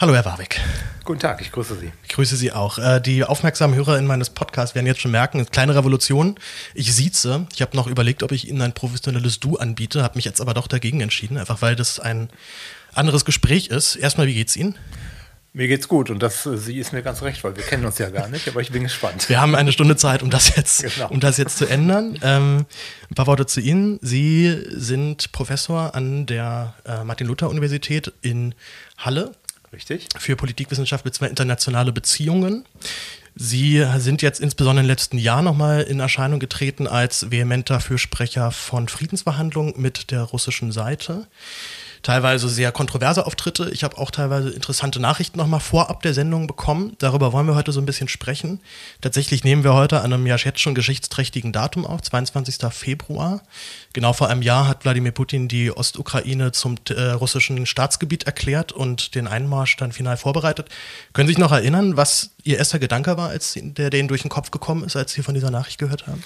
Hallo, Herr Warwick. Guten Tag, ich grüße Sie. Ich grüße Sie auch. Äh, die aufmerksamen HörerInnen meines Podcasts werden jetzt schon merken, eine kleine Revolution. Ich sieze. Ich habe noch überlegt, ob ich Ihnen ein professionelles Du anbiete, habe mich jetzt aber doch dagegen entschieden, einfach weil das ein anderes Gespräch ist. Erstmal, wie geht's Ihnen? Mir geht's gut und das, äh, sie ist mir ganz recht, weil wir kennen uns ja gar nicht, aber ich bin gespannt. Wir haben eine Stunde Zeit, um das jetzt, genau. um das jetzt zu ändern. Ähm, ein paar Worte zu Ihnen. Sie sind Professor an der äh, Martin-Luther-Universität in Halle Richtig. Für Politikwissenschaft bzw. internationale Beziehungen. Sie sind jetzt insbesondere im letzten Jahr nochmal in Erscheinung getreten als vehementer Fürsprecher von Friedensverhandlungen mit der russischen Seite teilweise sehr kontroverse Auftritte. Ich habe auch teilweise interessante Nachrichten nochmal vorab der Sendung bekommen. Darüber wollen wir heute so ein bisschen sprechen. Tatsächlich nehmen wir heute an einem ja jetzt schon geschichtsträchtigen Datum auf, 22. Februar. Genau vor einem Jahr hat Wladimir Putin die Ostukraine zum äh, russischen Staatsgebiet erklärt und den Einmarsch dann final vorbereitet. Können Sie sich noch erinnern, was Ihr erster Gedanke war, als der denen durch den Kopf gekommen ist, als Sie von dieser Nachricht gehört haben?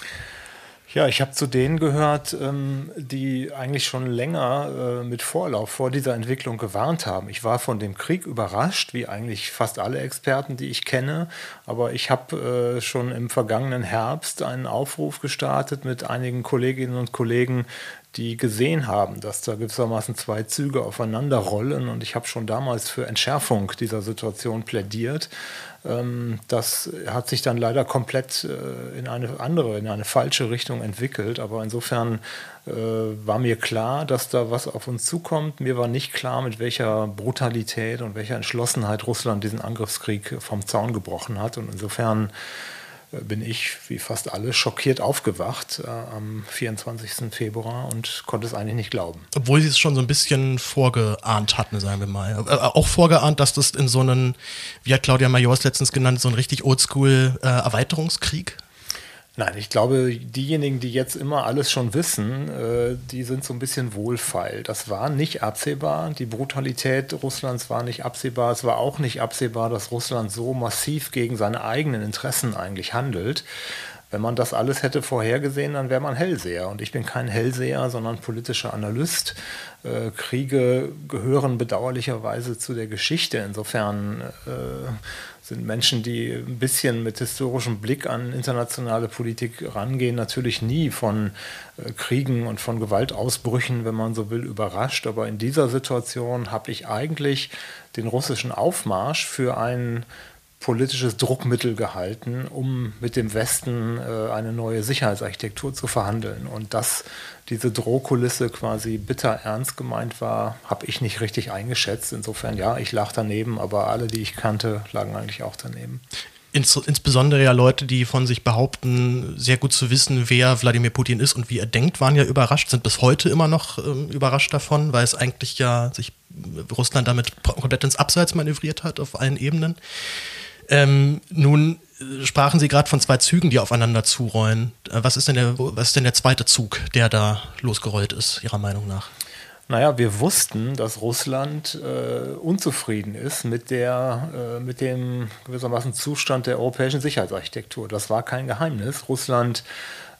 Ja, ich habe zu denen gehört, ähm, die eigentlich schon länger äh, mit Vorlauf vor dieser Entwicklung gewarnt haben. Ich war von dem Krieg überrascht, wie eigentlich fast alle Experten, die ich kenne. Aber ich habe äh, schon im vergangenen Herbst einen Aufruf gestartet mit einigen Kolleginnen und Kollegen, die gesehen haben, dass da gewissermaßen zwei Züge aufeinander rollen. Und ich habe schon damals für Entschärfung dieser Situation plädiert. Ähm, das hat sich dann leider komplett äh, in eine andere, in eine falsche Richtung entwickelt. Aber insofern äh, war mir klar, dass da was auf uns zukommt. Mir war nicht klar, mit welcher Brutalität und welcher Entschlossenheit Russland diesen Angriffskrieg vom Zaun gebrochen hat. Und insofern bin ich, wie fast alle, schockiert aufgewacht äh, am 24. Februar und konnte es eigentlich nicht glauben. Obwohl sie es schon so ein bisschen vorgeahnt hatten, sagen wir mal. Äh, auch vorgeahnt, dass das in so einen, wie hat Claudia Majors letztens genannt, so einen richtig oldschool äh, Erweiterungskrieg Nein, ich glaube, diejenigen, die jetzt immer alles schon wissen, äh, die sind so ein bisschen wohlfeil. Das war nicht absehbar. Die Brutalität Russlands war nicht absehbar. Es war auch nicht absehbar, dass Russland so massiv gegen seine eigenen Interessen eigentlich handelt. Wenn man das alles hätte vorhergesehen, dann wäre man Hellseher. Und ich bin kein Hellseher, sondern politischer Analyst. Äh, Kriege gehören bedauerlicherweise zu der Geschichte. Insofern äh, sind Menschen, die ein bisschen mit historischem Blick an internationale Politik rangehen, natürlich nie von äh, Kriegen und von Gewaltausbrüchen, wenn man so will, überrascht. Aber in dieser Situation habe ich eigentlich den russischen Aufmarsch für einen politisches Druckmittel gehalten, um mit dem Westen äh, eine neue Sicherheitsarchitektur zu verhandeln. Und dass diese Drohkulisse quasi bitter ernst gemeint war, habe ich nicht richtig eingeschätzt. Insofern ja, ich lag daneben, aber alle, die ich kannte, lagen eigentlich auch daneben. Ins, insbesondere ja Leute, die von sich behaupten, sehr gut zu wissen, wer Wladimir Putin ist und wie er denkt, waren ja überrascht, sind bis heute immer noch ähm, überrascht davon, weil es eigentlich ja sich Russland damit komplett ins Abseits manövriert hat auf allen Ebenen. Ähm, nun sprachen Sie gerade von zwei Zügen, die aufeinander zurollen. Äh, was ist, denn der, was ist denn der zweite Zug, der da losgerollt ist, Ihrer Meinung nach? Naja, wir wussten, dass Russland äh, unzufrieden ist mit, der, äh, mit dem gewissermaßen Zustand der europäischen Sicherheitsarchitektur. Das war kein Geheimnis. Russland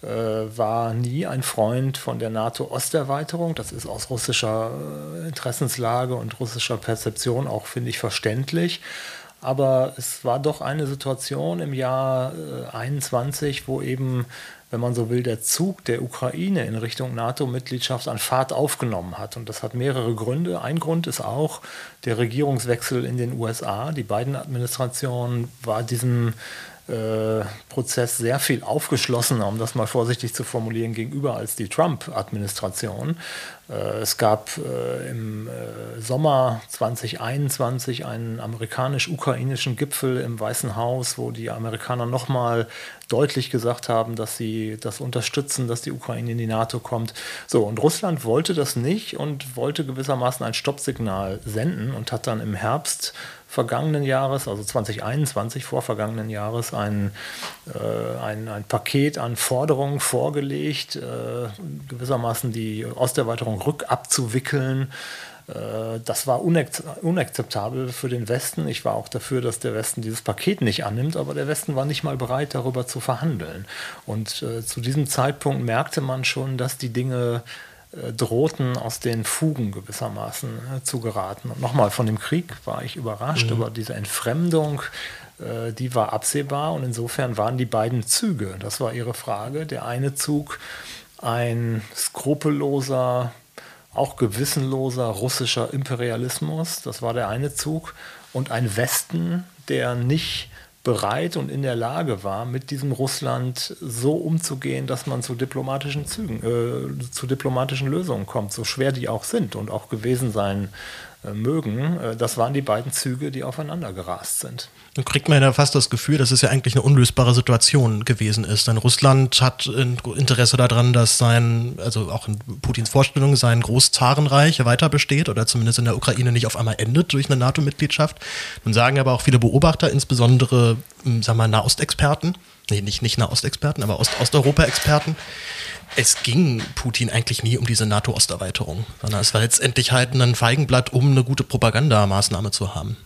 äh, war nie ein Freund von der NATO-Osterweiterung. Das ist aus russischer äh, Interessenslage und russischer Perzeption auch, finde ich, verständlich. Aber es war doch eine Situation im Jahr äh, 21, wo eben, wenn man so will, der Zug der Ukraine in Richtung NATO-Mitgliedschaft an Fahrt aufgenommen hat. Und das hat mehrere Gründe. Ein Grund ist auch der Regierungswechsel in den USA. Die beiden Administrationen war diesem Prozess sehr viel aufgeschlossener, um das mal vorsichtig zu formulieren, gegenüber als die Trump-Administration. Äh, es gab äh, im äh, Sommer 2021 einen amerikanisch-ukrainischen Gipfel im Weißen Haus, wo die Amerikaner nochmal deutlich gesagt haben, dass sie das unterstützen, dass die Ukraine in die NATO kommt. So, und Russland wollte das nicht und wollte gewissermaßen ein Stoppsignal senden und hat dann im Herbst vergangenen Jahres, also 2021 vor vergangenen Jahres, ein, äh, ein, ein Paket an Forderungen vorgelegt, äh, gewissermaßen die Osterweiterung rückabzuwickeln. Äh, das war unakzeptabel für den Westen. Ich war auch dafür, dass der Westen dieses Paket nicht annimmt, aber der Westen war nicht mal bereit, darüber zu verhandeln. Und äh, zu diesem Zeitpunkt merkte man schon, dass die Dinge drohten aus den Fugen gewissermaßen äh, zu geraten. Und nochmal, von dem Krieg war ich überrascht mhm. über diese Entfremdung, äh, die war absehbar und insofern waren die beiden Züge, das war Ihre Frage, der eine Zug ein skrupelloser, auch gewissenloser russischer Imperialismus, das war der eine Zug, und ein Westen, der nicht bereit und in der Lage war, mit diesem Russland so umzugehen, dass man zu diplomatischen Zügen, äh, zu diplomatischen Lösungen kommt, so schwer die auch sind und auch gewesen sein mögen. Äh, das waren die beiden Züge, die aufeinander gerast sind. Dann kriegt man ja fast das Gefühl, dass es ja eigentlich eine unlösbare Situation gewesen ist. Denn Russland hat Interesse daran, dass sein, also auch in Putins Vorstellung, sein Großzarenreich weiter besteht oder zumindest in der Ukraine nicht auf einmal endet durch eine NATO-Mitgliedschaft. Nun sagen aber auch viele Beobachter, insbesondere, hm, sagen wir, Nahostexperten, nee, nicht, nicht Nahostexperten, aber Ost Osteuropa-Experten, es ging Putin eigentlich nie um diese NATO-Osterweiterung, sondern es war letztendlich halt ein Feigenblatt, um eine gute Propagandamaßnahme zu haben.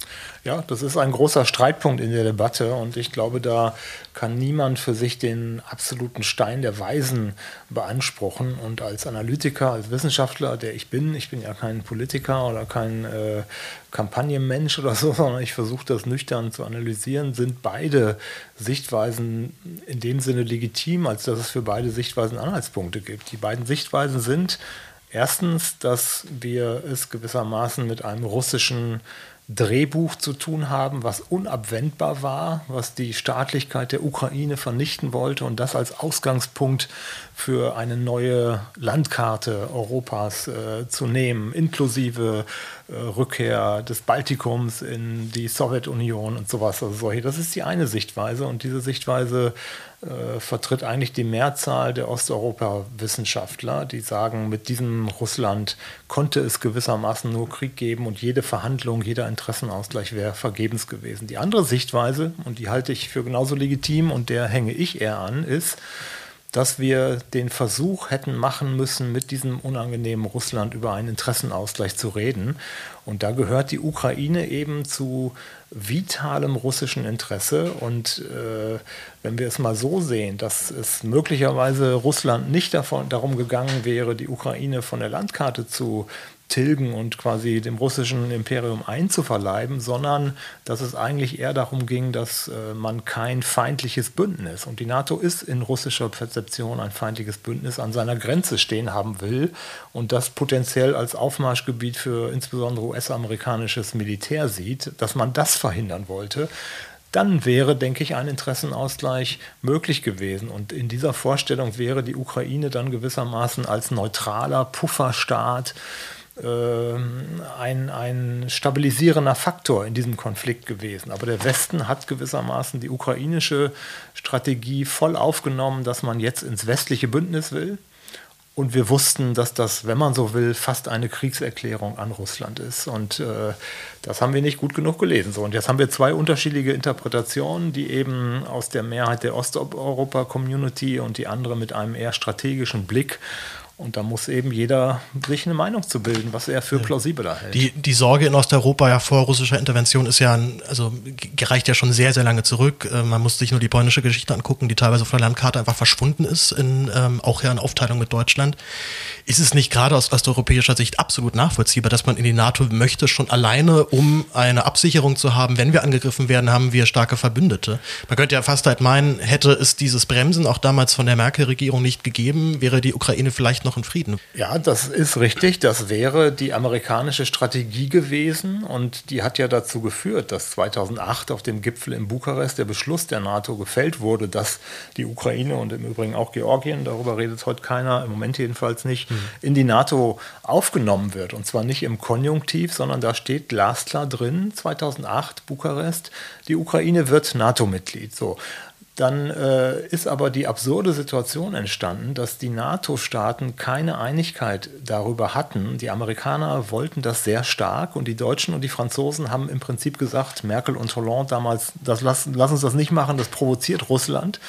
Ja, das ist ein großer Streitpunkt in der Debatte und ich glaube, da kann niemand für sich den absoluten Stein der Weisen beanspruchen. Und als Analytiker, als Wissenschaftler, der ich bin, ich bin ja kein Politiker oder kein äh, Kampagnenmensch oder so, sondern ich versuche das nüchtern zu analysieren, sind beide Sichtweisen in dem Sinne legitim, als dass es für beide Sichtweisen Anhaltspunkte gibt. Die beiden Sichtweisen sind erstens, dass wir es gewissermaßen mit einem russischen Drehbuch zu tun haben, was unabwendbar war, was die Staatlichkeit der Ukraine vernichten wollte und das als Ausgangspunkt für eine neue Landkarte Europas äh, zu nehmen, inklusive Rückkehr des Baltikums in die Sowjetunion und sowas. Also solche. Das ist die eine Sichtweise und diese Sichtweise äh, vertritt eigentlich die Mehrzahl der Osteuropa-Wissenschaftler, die sagen, mit diesem Russland konnte es gewissermaßen nur Krieg geben und jede Verhandlung, jeder Interessenausgleich wäre vergebens gewesen. Die andere Sichtweise, und die halte ich für genauso legitim und der hänge ich eher an, ist, dass wir den Versuch hätten machen müssen, mit diesem unangenehmen Russland über einen Interessenausgleich zu reden. Und da gehört die Ukraine eben zu vitalem russischen Interesse. Und äh, wenn wir es mal so sehen, dass es möglicherweise Russland nicht davon, darum gegangen wäre, die Ukraine von der Landkarte zu tilgen und quasi dem russischen Imperium einzuverleiben, sondern dass es eigentlich eher darum ging, dass äh, man kein feindliches Bündnis, und die NATO ist in russischer Perzeption ein feindliches Bündnis, an seiner Grenze stehen haben will und das potenziell als Aufmarschgebiet für insbesondere US-amerikanisches Militär sieht, dass man das verhindern wollte dann wäre, denke ich, ein Interessenausgleich möglich gewesen. Und in dieser Vorstellung wäre die Ukraine dann gewissermaßen als neutraler Pufferstaat ein, ein stabilisierender Faktor in diesem Konflikt gewesen. Aber der Westen hat gewissermaßen die ukrainische Strategie voll aufgenommen, dass man jetzt ins westliche Bündnis will. Und wir wussten, dass das, wenn man so will, fast eine Kriegserklärung an Russland ist. Und äh, das haben wir nicht gut genug gelesen. So, und jetzt haben wir zwei unterschiedliche Interpretationen, die eben aus der Mehrheit der Osteuropa-Community und die andere mit einem eher strategischen Blick und da muss eben jeder sich eine Meinung zu bilden, was er für plausibel hält. Die, die Sorge in Osteuropa ja vor russischer Intervention ist ja, also gereicht ja schon sehr, sehr lange zurück. Äh, man muss sich nur die polnische Geschichte angucken, die teilweise auf der Landkarte einfach verschwunden ist, in, ähm, auch ja in Aufteilung mit Deutschland. Ist es nicht gerade aus osteuropäischer Sicht absolut nachvollziehbar, dass man in die NATO möchte, schon alleine, um eine Absicherung zu haben, wenn wir angegriffen werden, haben wir starke Verbündete. Man könnte ja fast halt meinen, hätte es dieses Bremsen auch damals von der Merkel-Regierung nicht gegeben, wäre die Ukraine vielleicht noch in Frieden. Ja, das ist richtig. Das wäre die amerikanische Strategie gewesen und die hat ja dazu geführt, dass 2008 auf dem Gipfel in Bukarest der Beschluss der NATO gefällt wurde, dass die Ukraine und im Übrigen auch Georgien, darüber redet heute keiner, im Moment jedenfalls nicht, mhm. in die NATO aufgenommen wird. Und zwar nicht im Konjunktiv, sondern da steht glasklar drin, 2008 Bukarest, die Ukraine wird NATO-Mitglied. So. Dann äh, ist aber die absurde Situation entstanden, dass die NATO-Staaten keine Einigkeit darüber hatten. Die Amerikaner wollten das sehr stark und die Deutschen und die Franzosen haben im Prinzip gesagt, Merkel und Hollande damals, das, lass, lass uns das nicht machen, das provoziert Russland.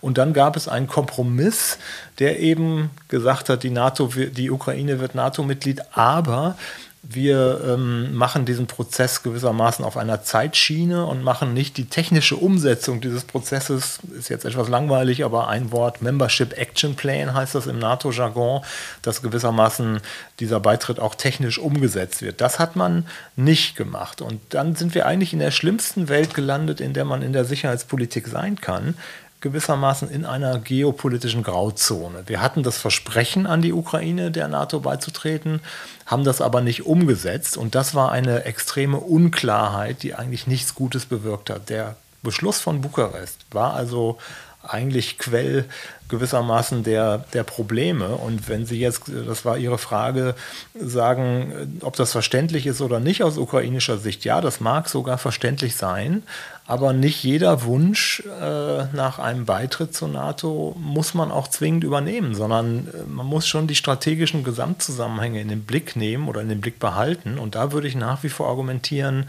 Und dann gab es einen Kompromiss, der eben gesagt hat, die, NATO, die Ukraine wird NATO-Mitglied, aber wir ähm, machen diesen Prozess gewissermaßen auf einer Zeitschiene und machen nicht die technische Umsetzung dieses Prozesses, ist jetzt etwas langweilig, aber ein Wort, Membership Action Plan heißt das im NATO-Jargon, dass gewissermaßen dieser Beitritt auch technisch umgesetzt wird. Das hat man nicht gemacht. Und dann sind wir eigentlich in der schlimmsten Welt gelandet, in der man in der Sicherheitspolitik sein kann gewissermaßen in einer geopolitischen Grauzone. Wir hatten das Versprechen an die Ukraine, der NATO beizutreten, haben das aber nicht umgesetzt und das war eine extreme Unklarheit, die eigentlich nichts Gutes bewirkt hat. Der Beschluss von Bukarest war also eigentlich Quell gewissermaßen der, der Probleme. Und wenn Sie jetzt, das war Ihre Frage, sagen, ob das verständlich ist oder nicht aus ukrainischer Sicht, ja, das mag sogar verständlich sein, aber nicht jeder Wunsch äh, nach einem Beitritt zur NATO muss man auch zwingend übernehmen, sondern äh, man muss schon die strategischen Gesamtzusammenhänge in den Blick nehmen oder in den Blick behalten. Und da würde ich nach wie vor argumentieren,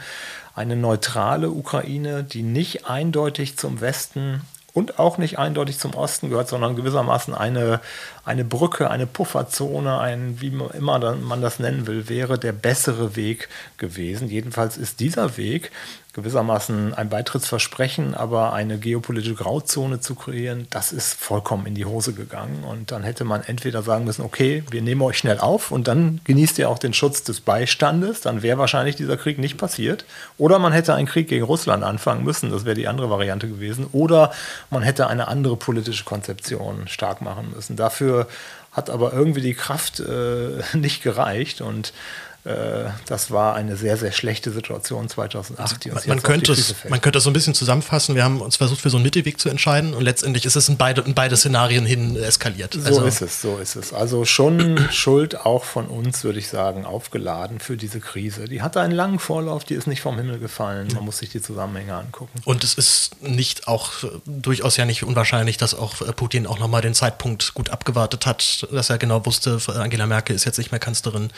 eine neutrale Ukraine, die nicht eindeutig zum Westen und auch nicht eindeutig zum Osten gehört, sondern gewissermaßen eine, eine Brücke, eine Pufferzone, ein, wie immer man das nennen will, wäre der bessere Weg gewesen. Jedenfalls ist dieser Weg gewissermaßen ein Beitrittsversprechen, aber eine geopolitische Grauzone zu kreieren, das ist vollkommen in die Hose gegangen. Und dann hätte man entweder sagen müssen, okay, wir nehmen euch schnell auf und dann genießt ihr auch den Schutz des Beistandes, dann wäre wahrscheinlich dieser Krieg nicht passiert. Oder man hätte einen Krieg gegen Russland anfangen müssen, das wäre die andere Variante gewesen. Oder man hätte eine andere politische Konzeption stark machen müssen. Dafür hat aber irgendwie die Kraft äh, nicht gereicht und das war eine sehr, sehr schlechte Situation 2008. Also, man, könnte es, man könnte es so ein bisschen zusammenfassen. Wir haben uns versucht, für so einen Mittelweg zu entscheiden und letztendlich ist es in beide, in beide Szenarien hin eskaliert. So also, ist es, so ist es. Also schon Schuld auch von uns, würde ich sagen, aufgeladen für diese Krise. Die hatte einen langen Vorlauf, die ist nicht vom Himmel gefallen. Man muss sich die Zusammenhänge angucken. Und es ist nicht auch durchaus ja nicht unwahrscheinlich, dass auch Putin auch nochmal den Zeitpunkt gut abgewartet hat, dass er genau wusste, Angela Merkel ist jetzt nicht mehr Kanzlerin.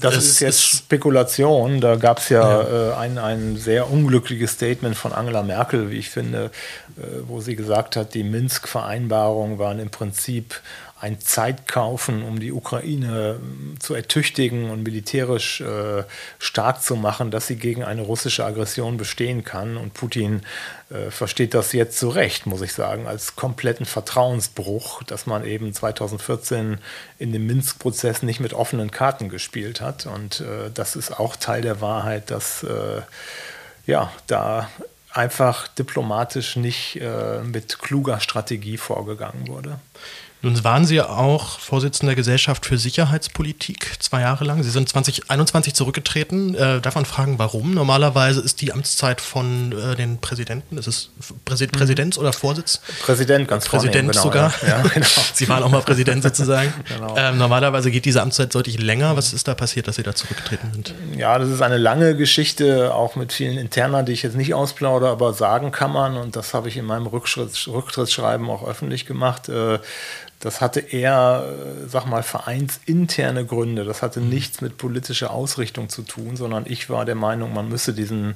Das es ist jetzt Spekulation. Da gab es ja, ja. Äh, ein, ein sehr unglückliches Statement von Angela Merkel, wie ich finde, äh, wo sie gesagt hat, die Minsk-Vereinbarungen waren im Prinzip ein Zeitkaufen, um die Ukraine ähm, zu ertüchtigen und militärisch äh, stark zu machen, dass sie gegen eine russische Aggression bestehen kann. Und Putin äh, versteht das jetzt zu Recht, muss ich sagen, als kompletten Vertrauensbruch, dass man eben 2014 in dem Minsk-Prozess nicht mit offenen Karten gespielt hat. Und äh, das ist auch Teil der Wahrheit, dass äh, ja, da einfach diplomatisch nicht äh, mit kluger Strategie vorgegangen wurde. Nun waren Sie auch Vorsitzender der Gesellschaft für Sicherheitspolitik zwei Jahre lang. Sie sind 2021 zurückgetreten. Äh, darf man fragen, warum? Normalerweise ist die Amtszeit von äh, den Präsidenten, ist es Präsi mhm. Präsident oder Vorsitz? Präsident, ganz Präsident genau, sogar. Ja. ja genau. Sie waren auch mal Präsident sozusagen. genau. ähm, normalerweise geht diese Amtszeit deutlich länger. Was ist da passiert, dass Sie da zurückgetreten sind? Ja, das ist eine lange Geschichte, auch mit vielen Interna, die ich jetzt nicht ausplaudere, aber sagen kann man, und das habe ich in meinem Rücktrittsschreiben auch öffentlich gemacht, äh, das hatte eher, äh, sag mal, vereinsinterne Gründe. Das hatte mhm. nichts mit politischer Ausrichtung zu tun, sondern ich war der Meinung, man müsse diesen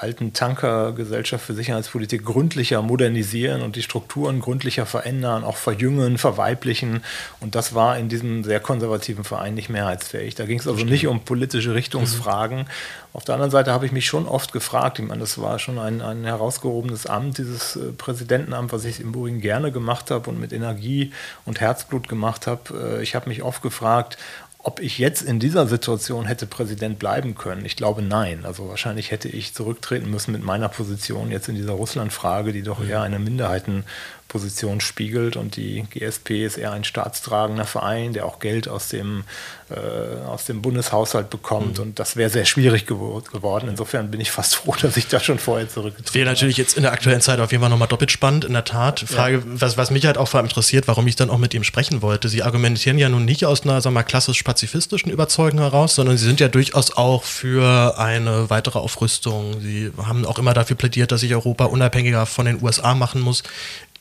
alten Tankergesellschaft für Sicherheitspolitik gründlicher modernisieren und die Strukturen gründlicher verändern, auch verjüngen, verweiblichen. Und das war in diesem sehr konservativen Verein nicht mehrheitsfähig. Da ging es also nicht um politische Richtungsfragen. Mhm. Auf der anderen Seite habe ich mich schon oft gefragt, ich meine, das war schon ein, ein herausgehobenes Amt, dieses äh, Präsidentenamt, was ich im Übrigen gerne gemacht habe und mit Energie und Herzblut gemacht habe. Äh, ich habe mich oft gefragt, ob ich jetzt in dieser Situation hätte Präsident bleiben können, ich glaube nein. Also wahrscheinlich hätte ich zurücktreten müssen mit meiner Position jetzt in dieser Russland-Frage, die doch eher eine Minderheiten Position spiegelt. Und die GSP ist eher ein staatstragender Verein, der auch Geld aus dem, äh, aus dem Bundeshaushalt bekommt. Mhm. Und das wäre sehr schwierig gew geworden. Insofern bin ich fast froh, dass ich da schon vorher zurückgezogen Wäre natürlich jetzt in der aktuellen Zeit auf jeden Fall nochmal doppelt spannend, in der Tat. Frage, ja. was, was mich halt auch vor allem interessiert, warum ich dann auch mit ihm sprechen wollte. Sie argumentieren ja nun nicht aus einer, sagen wir mal, klassisch pazifistischen Überzeugung heraus, sondern sie sind ja durchaus auch für eine weitere Aufrüstung. Sie haben auch immer dafür plädiert, dass sich Europa unabhängiger von den USA machen muss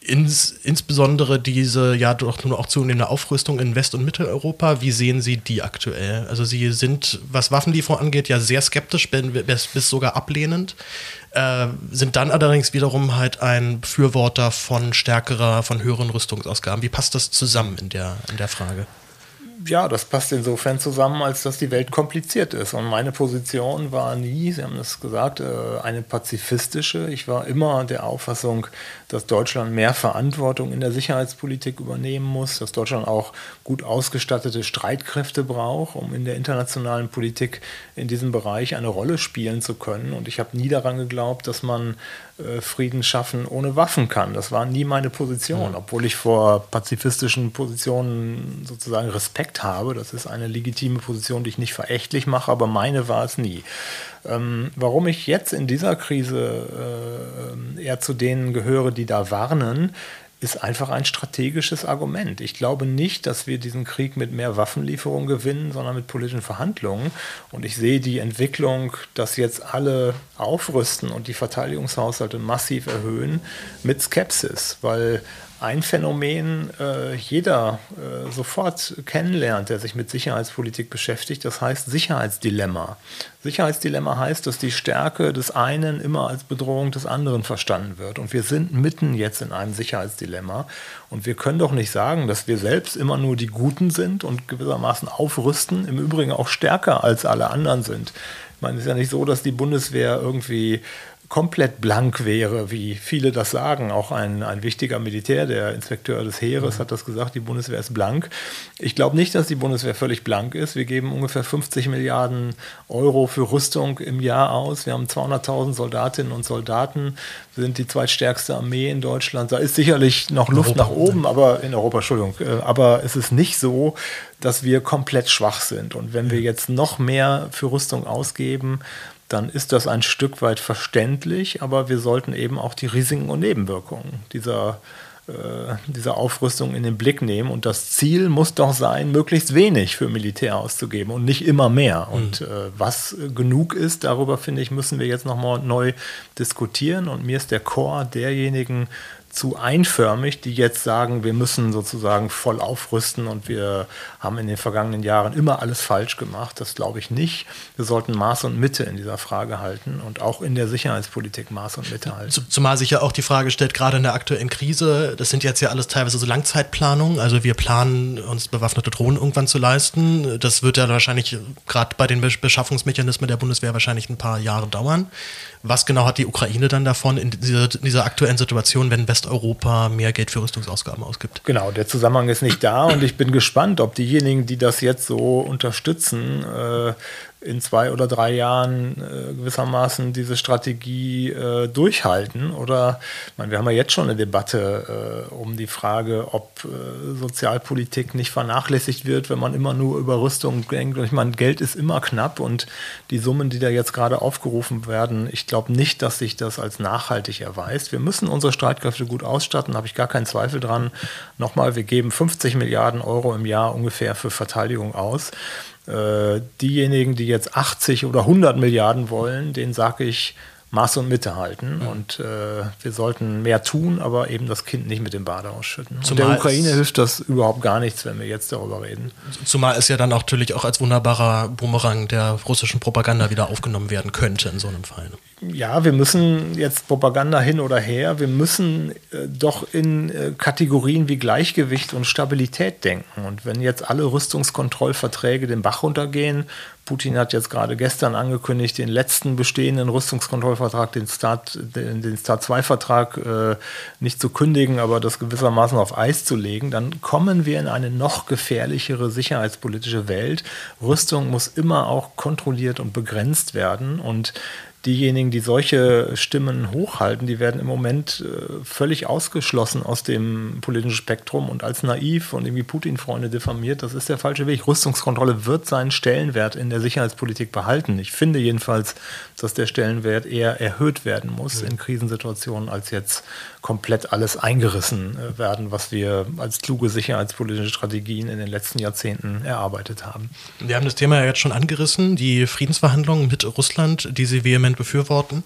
ins, insbesondere diese ja doch nur auch zunehmende Aufrüstung in West- und Mitteleuropa, wie sehen Sie die aktuell? Also Sie sind, was Waffenlieferung angeht, ja sehr skeptisch, bis, bis sogar ablehnend, äh, sind dann allerdings wiederum halt ein Befürworter von stärkerer, von höheren Rüstungsausgaben. Wie passt das zusammen in der, in der Frage? Ja, das passt insofern zusammen, als dass die Welt kompliziert ist. Und meine Position war nie, Sie haben das gesagt, äh, eine pazifistische. Ich war immer der Auffassung, dass Deutschland mehr Verantwortung in der Sicherheitspolitik übernehmen muss, dass Deutschland auch gut ausgestattete Streitkräfte braucht, um in der internationalen Politik in diesem Bereich eine Rolle spielen zu können. Und ich habe nie daran geglaubt, dass man Frieden schaffen ohne Waffen kann. Das war nie meine Position, obwohl ich vor pazifistischen Positionen sozusagen Respekt habe. Das ist eine legitime Position, die ich nicht verächtlich mache, aber meine war es nie. Ähm, warum ich jetzt in dieser Krise äh, eher zu denen gehöre, die da warnen, ist einfach ein strategisches Argument. Ich glaube nicht, dass wir diesen Krieg mit mehr Waffenlieferungen gewinnen, sondern mit politischen Verhandlungen. Und ich sehe die Entwicklung, dass jetzt alle aufrüsten und die Verteidigungshaushalte massiv erhöhen, mit Skepsis, weil ein Phänomen äh, jeder äh, sofort kennenlernt, der sich mit Sicherheitspolitik beschäftigt. Das heißt Sicherheitsdilemma. Sicherheitsdilemma heißt, dass die Stärke des einen immer als Bedrohung des anderen verstanden wird. Und wir sind mitten jetzt in einem Sicherheitsdilemma. Und wir können doch nicht sagen, dass wir selbst immer nur die Guten sind und gewissermaßen aufrüsten, im Übrigen auch stärker als alle anderen sind. Ich meine, es ist ja nicht so, dass die Bundeswehr irgendwie komplett blank wäre, wie viele das sagen. Auch ein, ein wichtiger Militär, der Inspekteur des Heeres, mhm. hat das gesagt, die Bundeswehr ist blank. Ich glaube nicht, dass die Bundeswehr völlig blank ist. Wir geben ungefähr 50 Milliarden Euro für Rüstung im Jahr aus. Wir haben 200.000 Soldatinnen und Soldaten. Wir sind die zweitstärkste Armee in Deutschland. Da ist sicherlich noch Luft Europa, nach oben, aber in Europa, Entschuldigung. Äh, aber es ist nicht so, dass wir komplett schwach sind. Und wenn wir jetzt noch mehr für Rüstung ausgeben, dann ist das ein Stück weit verständlich, aber wir sollten eben auch die Risiken und Nebenwirkungen dieser, äh, dieser Aufrüstung in den Blick nehmen. Und das Ziel muss doch sein, möglichst wenig für Militär auszugeben und nicht immer mehr. Mhm. Und äh, was genug ist, darüber finde ich, müssen wir jetzt nochmal neu diskutieren. Und mir ist der Chor derjenigen, zu einförmig, die jetzt sagen, wir müssen sozusagen voll aufrüsten und wir haben in den vergangenen Jahren immer alles falsch gemacht. Das glaube ich nicht. Wir sollten Maß und Mitte in dieser Frage halten und auch in der Sicherheitspolitik Maß und Mitte halten. Zumal sich ja auch die Frage stellt, gerade in der aktuellen Krise, das sind jetzt ja alles teilweise so Langzeitplanungen. Also wir planen, uns bewaffnete Drohnen irgendwann zu leisten. Das wird ja wahrscheinlich gerade bei den Beschaffungsmechanismen der Bundeswehr wahrscheinlich ein paar Jahre dauern. Was genau hat die Ukraine dann davon in dieser, dieser aktuellen Situation, wenn Westeuropa mehr Geld für Rüstungsausgaben ausgibt? Genau, der Zusammenhang ist nicht da und ich bin gespannt, ob diejenigen, die das jetzt so unterstützen, äh, in zwei oder drei Jahren äh, gewissermaßen diese Strategie äh, durchhalten? Oder, meine, wir haben ja jetzt schon eine Debatte äh, um die Frage, ob äh, Sozialpolitik nicht vernachlässigt wird, wenn man immer nur über Rüstung denkt. Und ich meine, Geld ist immer knapp und die Summen, die da jetzt gerade aufgerufen werden, ich glaube nicht, dass sich das als nachhaltig erweist. Wir müssen unsere Streitkräfte gut ausstatten, habe ich gar keinen Zweifel dran. Nochmal, wir geben 50 Milliarden Euro im Jahr ungefähr für Verteidigung aus. Äh, diejenigen, die jetzt 80 oder 100 Milliarden wollen, denen sage ich, Maß und Mitte halten. Mhm. Und äh, wir sollten mehr tun, aber eben das Kind nicht mit dem Bade ausschütten. Zumal der Ukraine hilft das überhaupt gar nichts, wenn wir jetzt darüber reden. Zumal es ja dann auch natürlich auch als wunderbarer Bumerang der russischen Propaganda wieder aufgenommen werden könnte in so einem Fall. Ja, wir müssen jetzt Propaganda hin oder her, wir müssen äh, doch in äh, Kategorien wie Gleichgewicht und Stabilität denken. Und wenn jetzt alle Rüstungskontrollverträge den Bach runtergehen, Putin hat jetzt gerade gestern angekündigt, den letzten bestehenden Rüstungskontrollvertrag, den Start, den, den Start 2-Vertrag äh, nicht zu kündigen, aber das gewissermaßen auf Eis zu legen, dann kommen wir in eine noch gefährlichere sicherheitspolitische Welt. Rüstung muss immer auch kontrolliert und begrenzt werden und diejenigen, die solche Stimmen hochhalten, die werden im Moment äh, völlig ausgeschlossen aus dem politischen Spektrum und als naiv und irgendwie Putin-Freunde diffamiert. Das ist der falsche Weg. Rüstungskontrolle wird seinen Stellenwert in der Sicherheitspolitik behalten. Ich finde jedenfalls, dass der Stellenwert eher erhöht werden muss in Krisensituationen, als jetzt komplett alles eingerissen äh, werden, was wir als kluge sicherheitspolitische Strategien in den letzten Jahrzehnten erarbeitet haben. Wir haben das Thema ja jetzt schon angerissen, die Friedensverhandlungen mit Russland, die Sie vehement befürworten.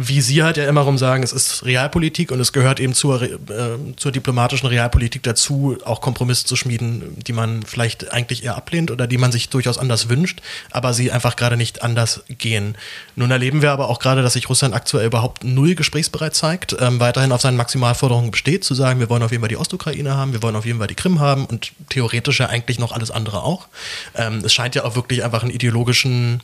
Wie Sie halt ja immer rum sagen, es ist Realpolitik und es gehört eben zur, äh, zur diplomatischen Realpolitik dazu, auch Kompromisse zu schmieden, die man vielleicht eigentlich eher ablehnt oder die man sich durchaus anders wünscht, aber sie einfach gerade nicht anders gehen. Nun erleben wir aber auch gerade, dass sich Russland aktuell überhaupt null gesprächsbereit zeigt, ähm, weiterhin auf seinen Maximalforderungen besteht, zu sagen, wir wollen auf jeden Fall die Ostukraine haben, wir wollen auf jeden Fall die Krim haben und theoretisch ja eigentlich noch alles andere auch. Ähm, es scheint ja auch wirklich einfach einen ideologischen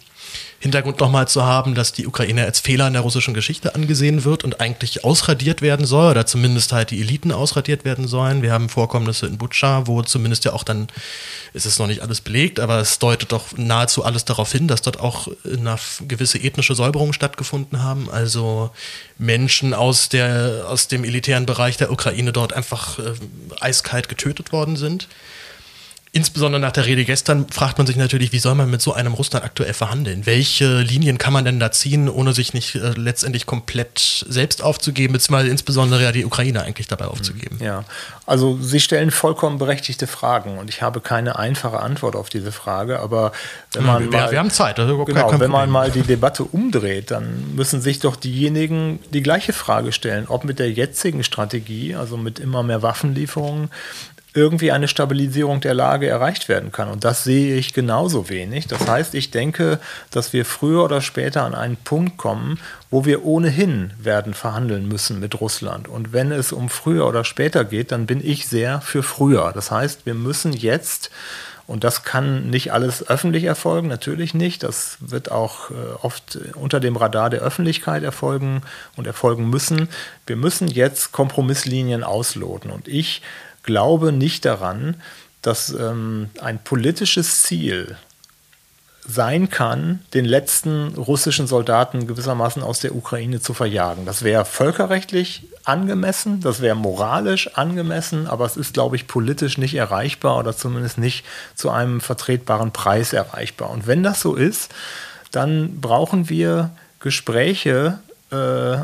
Hintergrund nochmal zu haben, dass die Ukraine als Fehler in der russischen Geschichte angesehen wird und eigentlich ausradiert werden soll oder zumindest halt die Eliten ausradiert werden sollen. Wir haben Vorkommnisse in Butscha, wo zumindest ja auch dann, ist es noch nicht alles belegt, aber es deutet doch nahezu alles darauf hin, dass dort auch eine gewisse ethnische Säuberung stattgefunden haben. Also Menschen aus, der, aus dem elitären Bereich der Ukraine dort einfach äh, eiskalt getötet worden sind. Insbesondere nach der Rede gestern fragt man sich natürlich, wie soll man mit so einem Russland aktuell verhandeln? Welche Linien kann man denn da ziehen, ohne sich nicht äh, letztendlich komplett selbst aufzugeben, beziehungsweise insbesondere ja die Ukraine eigentlich dabei aufzugeben? Ja, also Sie stellen vollkommen berechtigte Fragen und ich habe keine einfache Antwort auf diese Frage, aber wenn man wir, mal, wir haben Zeit, also genau, wenn man mal die Debatte umdreht, dann müssen sich doch diejenigen die gleiche Frage stellen, ob mit der jetzigen Strategie, also mit immer mehr Waffenlieferungen, irgendwie eine Stabilisierung der Lage erreicht werden kann. Und das sehe ich genauso wenig. Das heißt, ich denke, dass wir früher oder später an einen Punkt kommen, wo wir ohnehin werden verhandeln müssen mit Russland. Und wenn es um früher oder später geht, dann bin ich sehr für früher. Das heißt, wir müssen jetzt und das kann nicht alles öffentlich erfolgen, natürlich nicht. Das wird auch äh, oft unter dem Radar der Öffentlichkeit erfolgen und erfolgen müssen. Wir müssen jetzt Kompromisslinien ausloten. Und ich glaube nicht daran, dass ähm, ein politisches Ziel sein kann, den letzten russischen Soldaten gewissermaßen aus der Ukraine zu verjagen. Das wäre völkerrechtlich angemessen, das wäre moralisch angemessen, aber es ist, glaube ich, politisch nicht erreichbar oder zumindest nicht zu einem vertretbaren Preis erreichbar. Und wenn das so ist, dann brauchen wir Gespräche äh,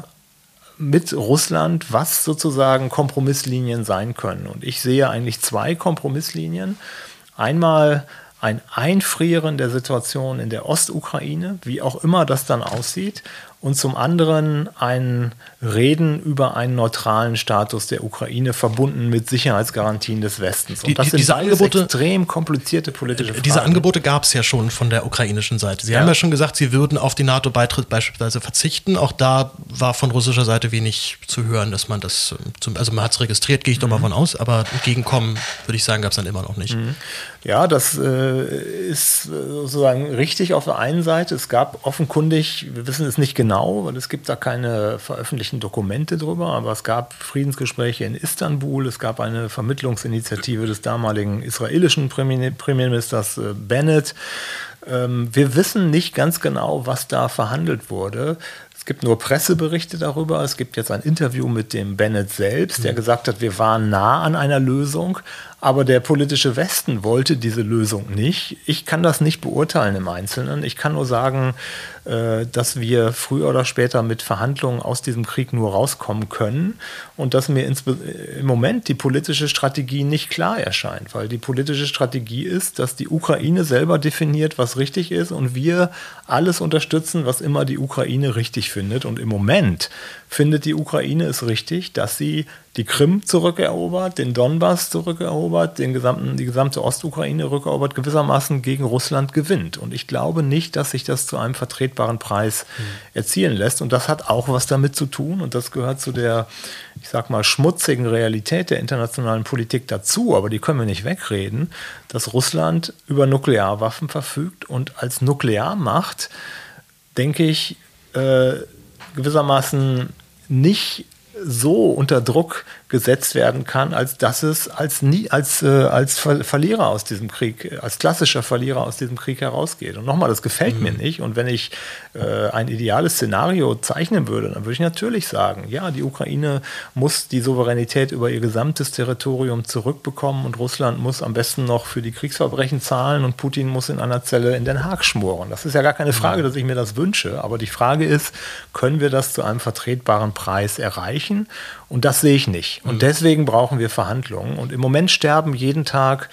mit Russland, was sozusagen Kompromisslinien sein können. Und ich sehe eigentlich zwei Kompromisslinien. Einmal ein Einfrieren der Situation in der Ostukraine, wie auch immer das dann aussieht, und zum anderen ein Reden über einen neutralen Status der Ukraine verbunden mit Sicherheitsgarantien des Westens. Und die, das sind diese Angebote, extrem komplizierte politische Fragen. Diese Angebote gab es ja schon von der ukrainischen Seite. Sie ja. haben ja schon gesagt, sie würden auf den NATO-Beitritt beispielsweise verzichten. Auch da war von russischer Seite wenig zu hören, dass man das, ähm, zum, also man hat es registriert, gehe ich mhm. doch mal mhm. von aus, aber entgegenkommen, würde ich sagen, gab es dann immer noch nicht. Mhm. Ja, das äh, ist sozusagen richtig auf der einen Seite. Es gab offenkundig, wir wissen es nicht genau, weil es gibt da keine veröffentlichten Dokumente drüber, aber es gab Friedensgespräche in Istanbul, es gab eine Vermittlungsinitiative des damaligen israelischen Premierministers äh, Bennett. Ähm, wir wissen nicht ganz genau, was da verhandelt wurde. Es gibt nur Presseberichte darüber. Es gibt jetzt ein Interview mit dem Bennett selbst, der mhm. gesagt hat, wir waren nah an einer Lösung, aber der politische Westen wollte diese Lösung nicht. Ich kann das nicht beurteilen im Einzelnen. Ich kann nur sagen, äh, dass wir früher oder später mit Verhandlungen aus diesem Krieg nur rauskommen können und dass mir im Moment die politische Strategie nicht klar erscheint, weil die politische Strategie ist, dass die Ukraine selber definiert, was richtig ist und wir alles unterstützen, was immer die Ukraine richtig findet. Und im Moment findet die Ukraine es richtig, dass sie die Krim zurückerobert, den Donbass zurückerobert, den gesamten, die gesamte Ostukraine rückerobert, gewissermaßen gegen Russland gewinnt. Und ich glaube nicht, dass sich das zu einem vertretbaren Preis mhm. erzielen lässt. Und das hat auch was damit zu tun. Und das gehört zu der, ich sag mal, schmutzigen Realität der internationalen Politik dazu. Aber die können wir nicht wegreden, dass Russland über Nuklearwaffen verfügt und als Nuklearmacht, denke ich, äh, gewissermaßen nicht so unter Druck gesetzt werden kann, als dass es als nie als äh, als Ver Verlierer aus diesem Krieg, als klassischer Verlierer aus diesem Krieg herausgeht. Und nochmal, das gefällt mhm. mir nicht. Und wenn ich äh, ein ideales Szenario zeichnen würde, dann würde ich natürlich sagen, ja, die Ukraine muss die Souveränität über ihr gesamtes Territorium zurückbekommen und Russland muss am besten noch für die Kriegsverbrechen zahlen und Putin muss in einer Zelle in Den Haag schmoren. Das ist ja gar keine Frage, dass ich mir das wünsche. Aber die Frage ist, können wir das zu einem vertretbaren Preis erreichen? Und das sehe ich nicht. Und mhm. deswegen brauchen wir Verhandlungen. Und im Moment sterben jeden Tag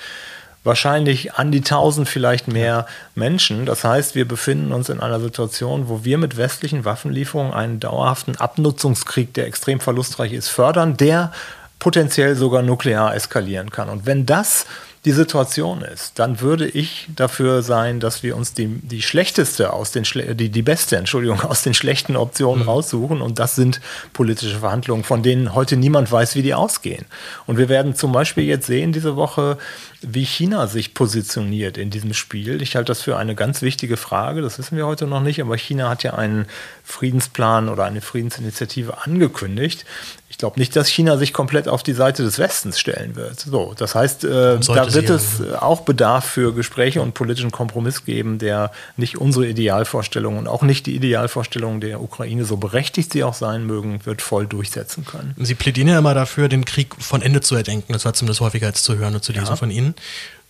wahrscheinlich an die 1000 vielleicht mehr Menschen. Das heißt, wir befinden uns in einer Situation, wo wir mit westlichen Waffenlieferungen einen dauerhaften Abnutzungskrieg, der extrem verlustreich ist, fördern, der potenziell sogar nuklear eskalieren kann. Und wenn das die Situation ist, dann würde ich dafür sein, dass wir uns die, die schlechteste aus den die, die beste, Entschuldigung, aus den schlechten Optionen mhm. raussuchen. Und das sind politische Verhandlungen, von denen heute niemand weiß, wie die ausgehen. Und wir werden zum Beispiel jetzt sehen diese Woche, wie China sich positioniert in diesem Spiel. Ich halte das für eine ganz wichtige Frage. Das wissen wir heute noch nicht, aber China hat ja einen Friedенsplan oder eine Friedensinitiative angekündigt. Ich glaube nicht, dass China sich komplett auf die Seite des Westens stellen wird. So, das heißt, äh, da wird es auch Bedarf für Gespräche und politischen Kompromiss geben, der nicht unsere Idealvorstellung und auch nicht die Idealvorstellung der Ukraine, so berechtigt sie auch sein mögen, wird voll durchsetzen können. Sie plädieren ja immer dafür, den Krieg von Ende zu erdenken. Das war zumindest häufiger als zu hören und zu lesen ja. von Ihnen.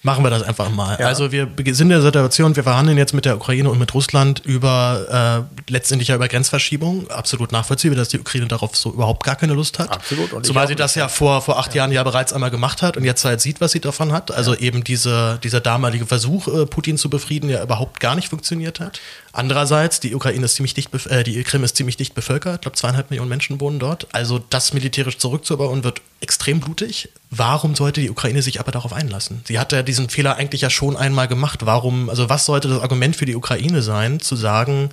Machen wir das einfach mal. Ja. Also wir sind in der Situation, wir verhandeln jetzt mit der Ukraine und mit Russland über äh, letztendlich ja über Grenzverschiebung. Absolut nachvollziehbar, dass die Ukraine darauf so überhaupt gar keine Lust hat. Absolut. Und Zumal sie das ja vor, vor acht ja. Jahren ja bereits einmal gemacht hat und jetzt halt sieht, was sie davon hat. Also ja. eben diese, dieser damalige Versuch, äh, Putin zu befrieden, ja überhaupt gar nicht funktioniert hat. Andererseits, die Ukraine ist ziemlich dicht, äh, die Krim ist ziemlich dicht bevölkert. Ich glaube, zweieinhalb Millionen Menschen wohnen dort. Also das militärisch zurückzubauen wird extrem blutig. Warum sollte die Ukraine sich aber darauf einlassen? Sie hat ja diesen Fehler eigentlich ja schon einmal gemacht. Warum, also was sollte das Argument für die Ukraine sein, zu sagen,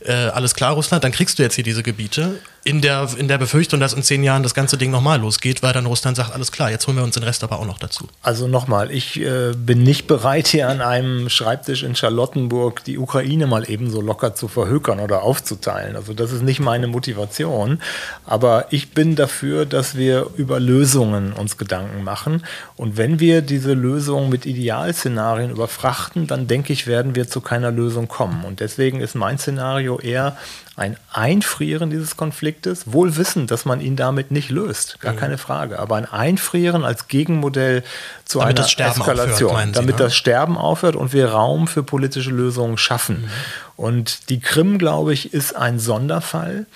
äh, alles klar, Russland, dann kriegst du jetzt hier diese Gebiete in der, in der Befürchtung, dass in zehn Jahren das ganze Ding nochmal losgeht, weil dann Russland sagt, alles klar, jetzt holen wir uns den Rest aber auch noch dazu. Also nochmal, ich äh, bin nicht bereit, hier an einem Schreibtisch in Charlottenburg die Ukraine mal ebenso locker zu verhökern oder aufzuteilen. Also das ist nicht meine Motivation. Aber ich bin dafür, dass wir über Lösungen uns Gedanken machen. Und wenn wir diese Lösungen mit Idealszenarien überfrachten, dann denke ich, werden wir zu keiner Lösung kommen. Und deswegen ist mein Szenario eher, ein Einfrieren dieses Konfliktes, wohl wissend, dass man ihn damit nicht löst, gar mhm. keine Frage, aber ein Einfrieren als Gegenmodell zu damit einer Eskalation, aufhört, Sie, damit ne? das Sterben aufhört und wir Raum für politische Lösungen schaffen. Mhm. Und die Krim, glaube ich, ist ein Sonderfall.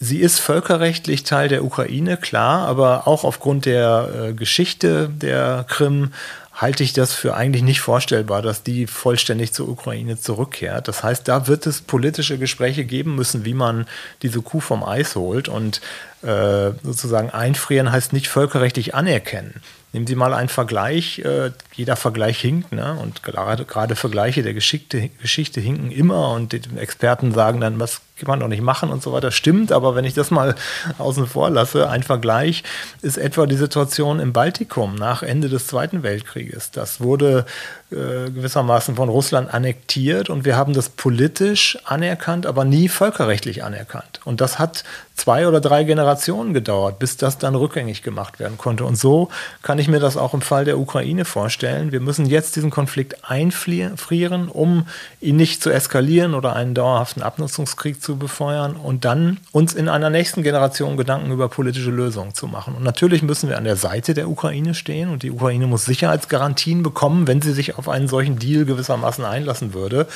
Sie ist völkerrechtlich Teil der Ukraine, klar, aber auch aufgrund der äh, Geschichte der Krim halte ich das für eigentlich nicht vorstellbar, dass die vollständig zur Ukraine zurückkehrt. Das heißt, da wird es politische Gespräche geben müssen, wie man diese Kuh vom Eis holt. Und äh, sozusagen einfrieren heißt nicht völkerrechtlich anerkennen. Nehmen Sie mal einen Vergleich. Äh, jeder Vergleich hinkt, ne? und gerade, Vergleiche der Geschichte, Geschichte hinken immer. Und die Experten sagen dann, was kann man doch nicht machen und so weiter. Stimmt, aber wenn ich das mal außen vor lasse, ein Vergleich ist etwa die Situation im Baltikum nach Ende des Zweiten Weltkrieges. Das wurde äh, gewissermaßen von Russland annektiert und wir haben das politisch anerkannt, aber nie völkerrechtlich anerkannt. Und das hat zwei oder drei Generationen gedauert, bis das dann rückgängig gemacht werden konnte. Und so kann ich mir das auch im Fall der Ukraine vorstellen. Wir müssen jetzt diesen Konflikt einfrieren, um ihn nicht zu eskalieren oder einen dauerhaften Abnutzungskrieg zu befeuern und dann uns in einer nächsten Generation Gedanken über politische Lösungen zu machen. Und natürlich müssen wir an der Seite der Ukraine stehen und die Ukraine muss Sicherheitsgarantien bekommen, wenn sie sich auf einen solchen Deal gewissermaßen einlassen würde.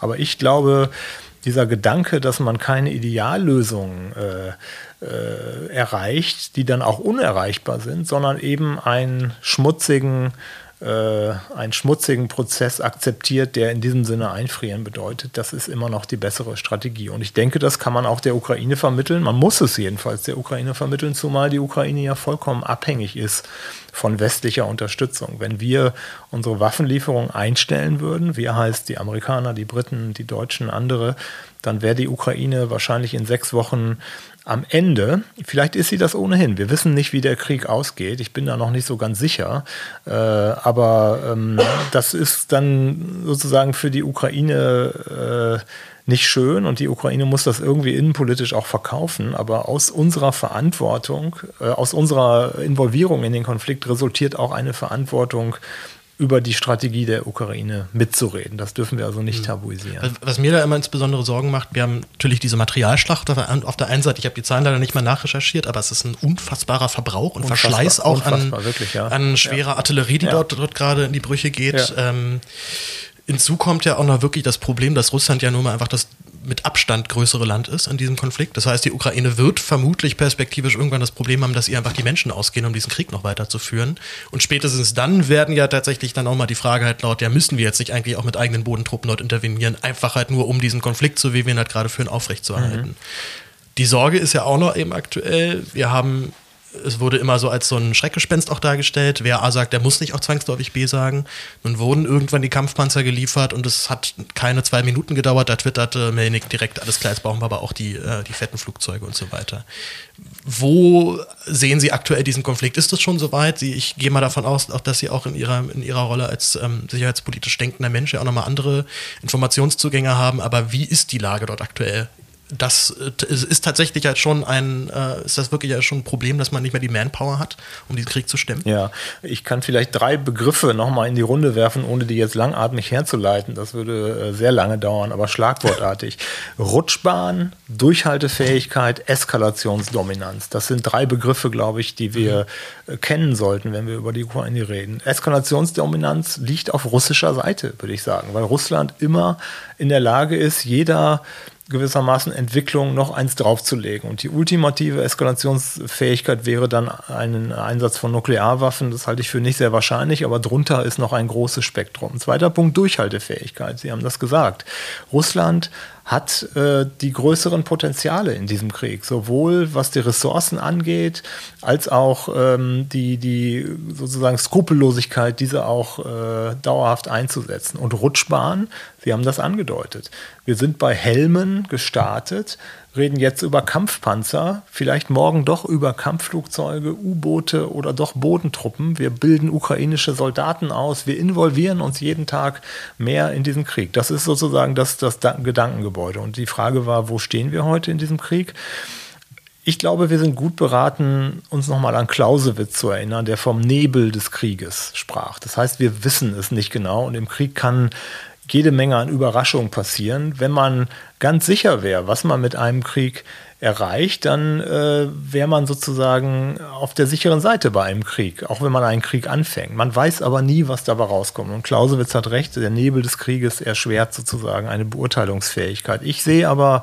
Aber ich glaube, dieser Gedanke, dass man keine Ideallösungen äh, äh, erreicht, die dann auch unerreichbar sind, sondern eben einen schmutzigen äh, einen schmutzigen Prozess akzeptiert, der in diesem Sinne einfrieren bedeutet. Das ist immer noch die bessere Strategie. Und ich denke, das kann man auch der Ukraine vermitteln. Man muss es jedenfalls der Ukraine vermitteln, zumal die Ukraine ja vollkommen abhängig ist von westlicher Unterstützung. Wenn wir unsere Waffenlieferung einstellen würden, wir heißt die Amerikaner, die Briten, die Deutschen, andere, dann wäre die Ukraine wahrscheinlich in sechs Wochen am Ende, vielleicht ist sie das ohnehin, wir wissen nicht, wie der Krieg ausgeht, ich bin da noch nicht so ganz sicher, äh, aber ähm, das ist dann sozusagen für die Ukraine äh, nicht schön. Und die Ukraine muss das irgendwie innenpolitisch auch verkaufen, aber aus unserer Verantwortung, äh, aus unserer Involvierung in den Konflikt resultiert auch eine Verantwortung über die Strategie der Ukraine mitzureden. Das dürfen wir also nicht hm. tabuisieren. Was mir da immer insbesondere Sorgen macht, wir haben natürlich diese Materialschlacht auf der einen Seite, ich habe die Zahlen leider nicht mal nachrecherchiert, aber es ist ein unfassbarer Verbrauch und Unfassbar, Verschleiß auch an, wirklich, ja. an schwerer ja. Artillerie, die ja. dort, dort gerade in die Brüche geht. Ähm, hinzu kommt ja auch noch wirklich das Problem, dass Russland ja nun mal einfach das mit Abstand größere Land ist in diesem Konflikt. Das heißt, die Ukraine wird vermutlich perspektivisch irgendwann das Problem haben, dass ihr einfach die Menschen ausgehen, um diesen Krieg noch weiterzuführen. Und spätestens dann werden ja tatsächlich dann auch mal die Frage halt laut, ja, müssen wir jetzt nicht eigentlich auch mit eigenen Bodentruppen dort intervenieren, einfach halt nur um diesen Konflikt, so wie wir ihn halt gerade führen, aufrechtzuerhalten. Mhm. Die Sorge ist ja auch noch eben aktuell. Wir haben es wurde immer so als so ein Schreckgespenst auch dargestellt. Wer A sagt, der muss nicht auch zwangsläufig B sagen. Nun wurden irgendwann die Kampfpanzer geliefert und es hat keine zwei Minuten gedauert. Da twitterte Melnik direkt, alles klar, jetzt brauchen wir aber auch die, äh, die fetten Flugzeuge und so weiter. Wo sehen Sie aktuell diesen Konflikt? Ist das schon soweit? Ich gehe mal davon aus, auch, dass Sie auch in Ihrer, in Ihrer Rolle als ähm, sicherheitspolitisch denkender Mensch ja auch nochmal andere Informationszugänge haben. Aber wie ist die Lage dort aktuell das äh, ist tatsächlich halt schon ein, äh, ist das wirklich schon ein Problem, dass man nicht mehr die Manpower hat, um diesen Krieg zu stemmen? Ja, ich kann vielleicht drei Begriffe nochmal in die Runde werfen, ohne die jetzt langatmig herzuleiten. Das würde äh, sehr lange dauern, aber schlagwortartig. Rutschbahn, Durchhaltefähigkeit, Eskalationsdominanz. Das sind drei Begriffe, glaube ich, die wir mhm. kennen sollten, wenn wir über die Ukraine reden. Eskalationsdominanz liegt auf russischer Seite, würde ich sagen, weil Russland immer in der Lage ist, jeder gewissermaßen Entwicklung noch eins draufzulegen. Und die ultimative Eskalationsfähigkeit wäre dann ein Einsatz von Nuklearwaffen. Das halte ich für nicht sehr wahrscheinlich, aber drunter ist noch ein großes Spektrum. Zweiter Punkt, Durchhaltefähigkeit. Sie haben das gesagt. Russland hat äh, die größeren Potenziale in diesem Krieg, sowohl was die Ressourcen angeht, als auch ähm, die, die sozusagen Skrupellosigkeit, diese auch äh, dauerhaft einzusetzen. Und Rutschbahn, Sie haben das angedeutet. Wir sind bei Helmen gestartet, reden jetzt über Kampfpanzer, vielleicht morgen doch über Kampfflugzeuge, U-Boote oder doch Bodentruppen. Wir bilden ukrainische Soldaten aus, wir involvieren uns jeden Tag mehr in diesen Krieg. Das ist sozusagen das, das Gedankengebäude. Und die Frage war, wo stehen wir heute in diesem Krieg? Ich glaube, wir sind gut beraten, uns nochmal an Clausewitz zu erinnern, der vom Nebel des Krieges sprach. Das heißt, wir wissen es nicht genau und im Krieg kann jede Menge an Überraschungen passieren. Wenn man ganz sicher wäre, was man mit einem Krieg erreicht, dann äh, wäre man sozusagen auf der sicheren Seite bei einem Krieg, auch wenn man einen Krieg anfängt. Man weiß aber nie, was dabei rauskommt. Und Clausewitz hat recht, der Nebel des Krieges erschwert sozusagen eine Beurteilungsfähigkeit. Ich sehe aber